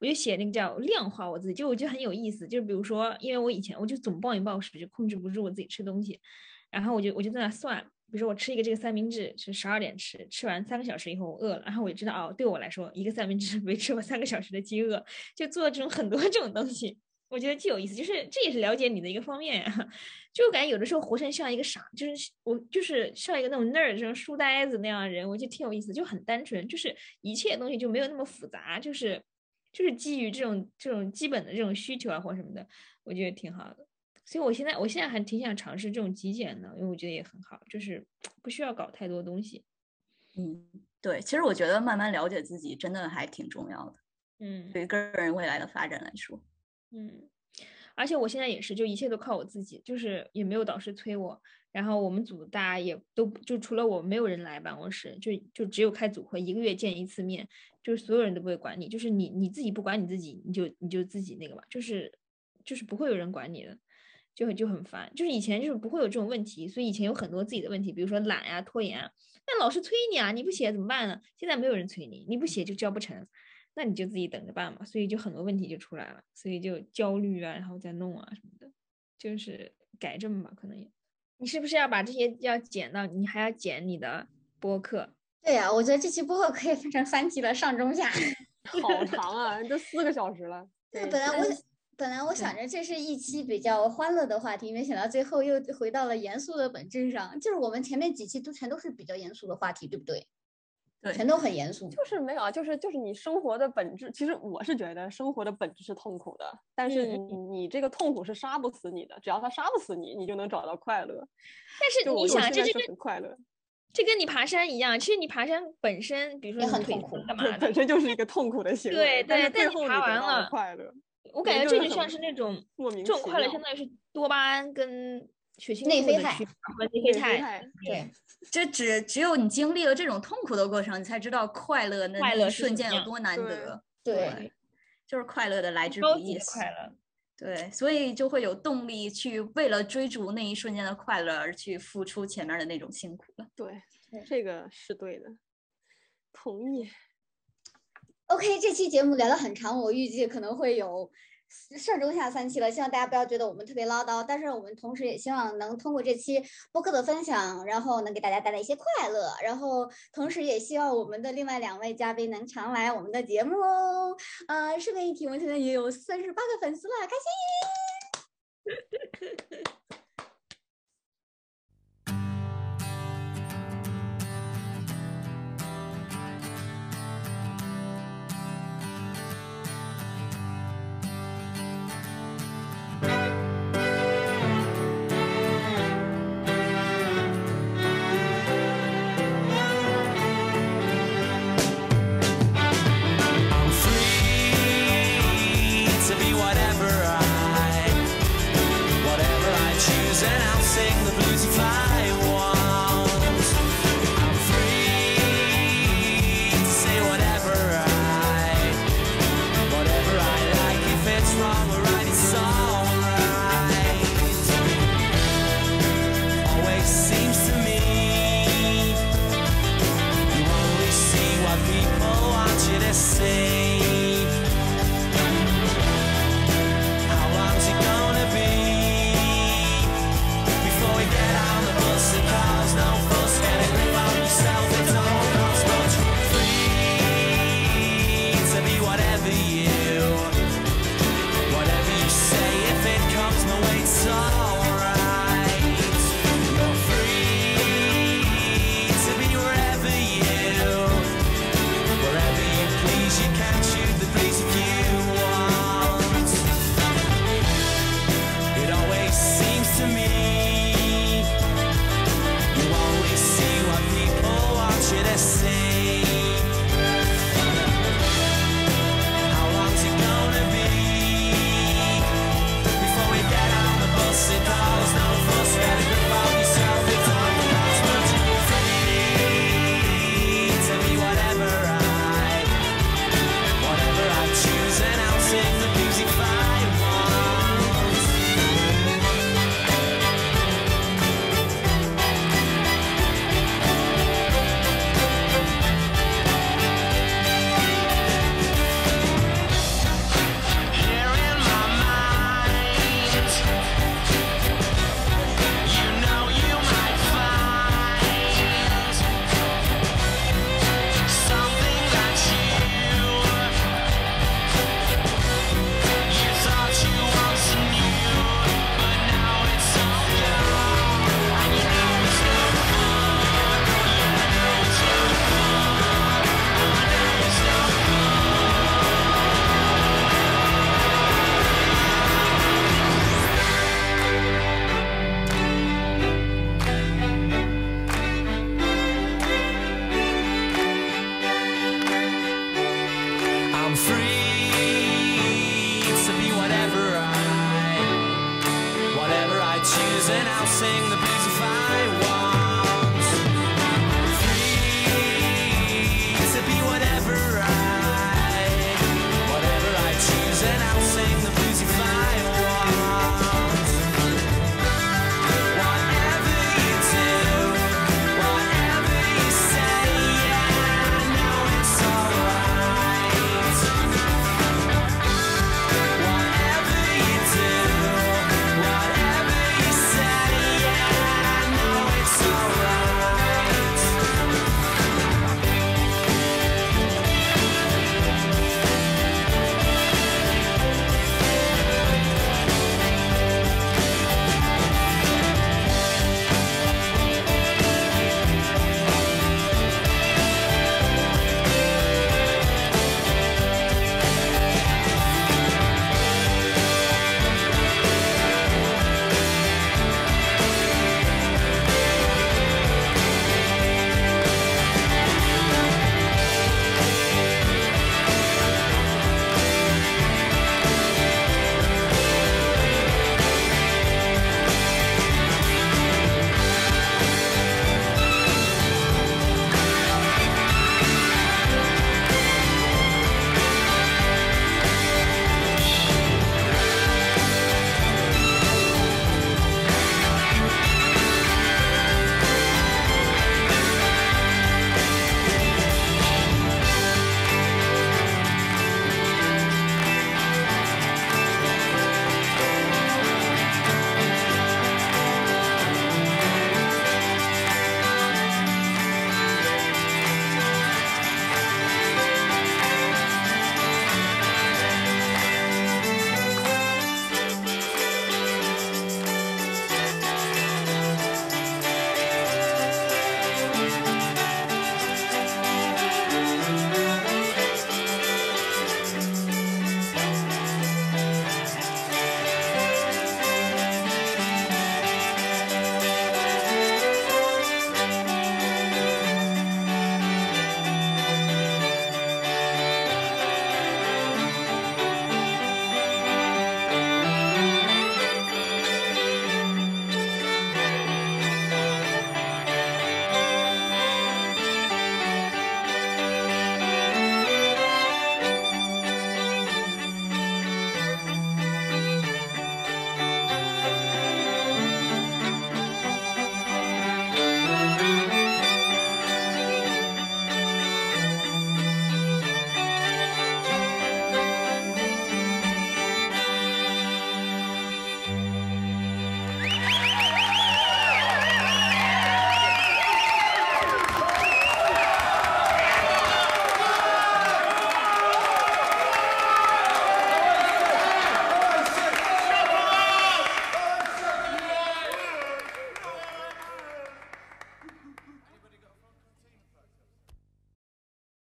我就写那个叫量化我自己，就我觉得很有意思。就是比如说，因为我以前我就总暴饮暴食，就控制不住我自己吃东西，然后我就我就在那算，比如说我吃一个这个三明治是十二点吃，吃完三个小时以后我饿了，然后我就知道哦，对我来说一个三明治维持我三个小时的饥饿，就做这种很多这种东西。我觉得既有意思，就是这也是了解你的一个方面呀。<laughs> 就感觉有的时候活成像一个傻，就是我就是像一个那种 nerd 这种书呆子那样的人，我觉得挺有意思，就很单纯，就是一切东西就没有那么复杂，就是就是基于这种这种基本的这种需求啊或什么的，我觉得挺好的。所以我现在我现在还挺想尝试这种极简的，因为我觉得也很好，就是 <tsk> 不需要搞太多东西。嗯，对，其实我觉得慢慢了解自己真的还挺重要的。嗯，对于个人未来的发展来说。嗯，而且我现在也是，就一切都靠我自己，就是也没有导师催我。然后我们组大家也都就除了我，没有人来办公室，就就只有开组会，一个月见一次面，就是所有人都不会管你，就是你你自己不管你自己，你就你就自己那个吧，就是就是不会有人管你的，就就很烦。就是以前就是不会有这种问题，所以以前有很多自己的问题，比如说懒呀、拖延啊，但老师催你啊，你不写怎么办呢？现在没有人催你，你不写就交不成。那你就自己等着办嘛，所以就很多问题就出来了，所以就焦虑啊，然后再弄啊什么的，就是改正吧，可能也。你是不是要把这些要剪到？你还要剪你的播客？对呀，我觉得这期播客可以分成三期了，上中下。<laughs> 好长啊，都四个小时了。对，本来我本来我想着这是一期比较欢乐的话题，没想到最后又回到了严肃的本质上。就是我们前面几期都全都是比较严肃的话题，对不对？全都很严肃，就是没有啊，就是就是你生活的本质。其实我是觉得生活的本质是痛苦的，但是你你这个痛苦是杀不死你的，只要他杀不死你，你就能找到快乐。但是你想，这是很快乐，这跟你爬山一样。其实你爬山本身，比如说很痛苦，干嘛？本身就是一个痛苦的行为。对对，但你爬完了快乐。我感觉这就像是那种莫名这种快乐，相当于是多巴胺跟血清内啡肽和内啡肽，对。这只只有你经历了这种痛苦的过程，你才知道快乐那一瞬间有多难得。对，就是快乐的来之不易。快乐，对，所以就会有动力去为了追逐那一瞬间的快乐而去付出前面的那种辛苦了。对，这个是对的，同意。OK，这期节目聊得很长，我预计可能会有。事儿中下三期了，希望大家不要觉得我们特别唠叨，但是我们同时也希望能通过这期播客的分享，然后能给大家带来一些快乐，然后同时也希望我们的另外两位嘉宾能常来我们的节目哦。呃，顺便一提，我现在也有三十八个粉丝了，开心！<laughs>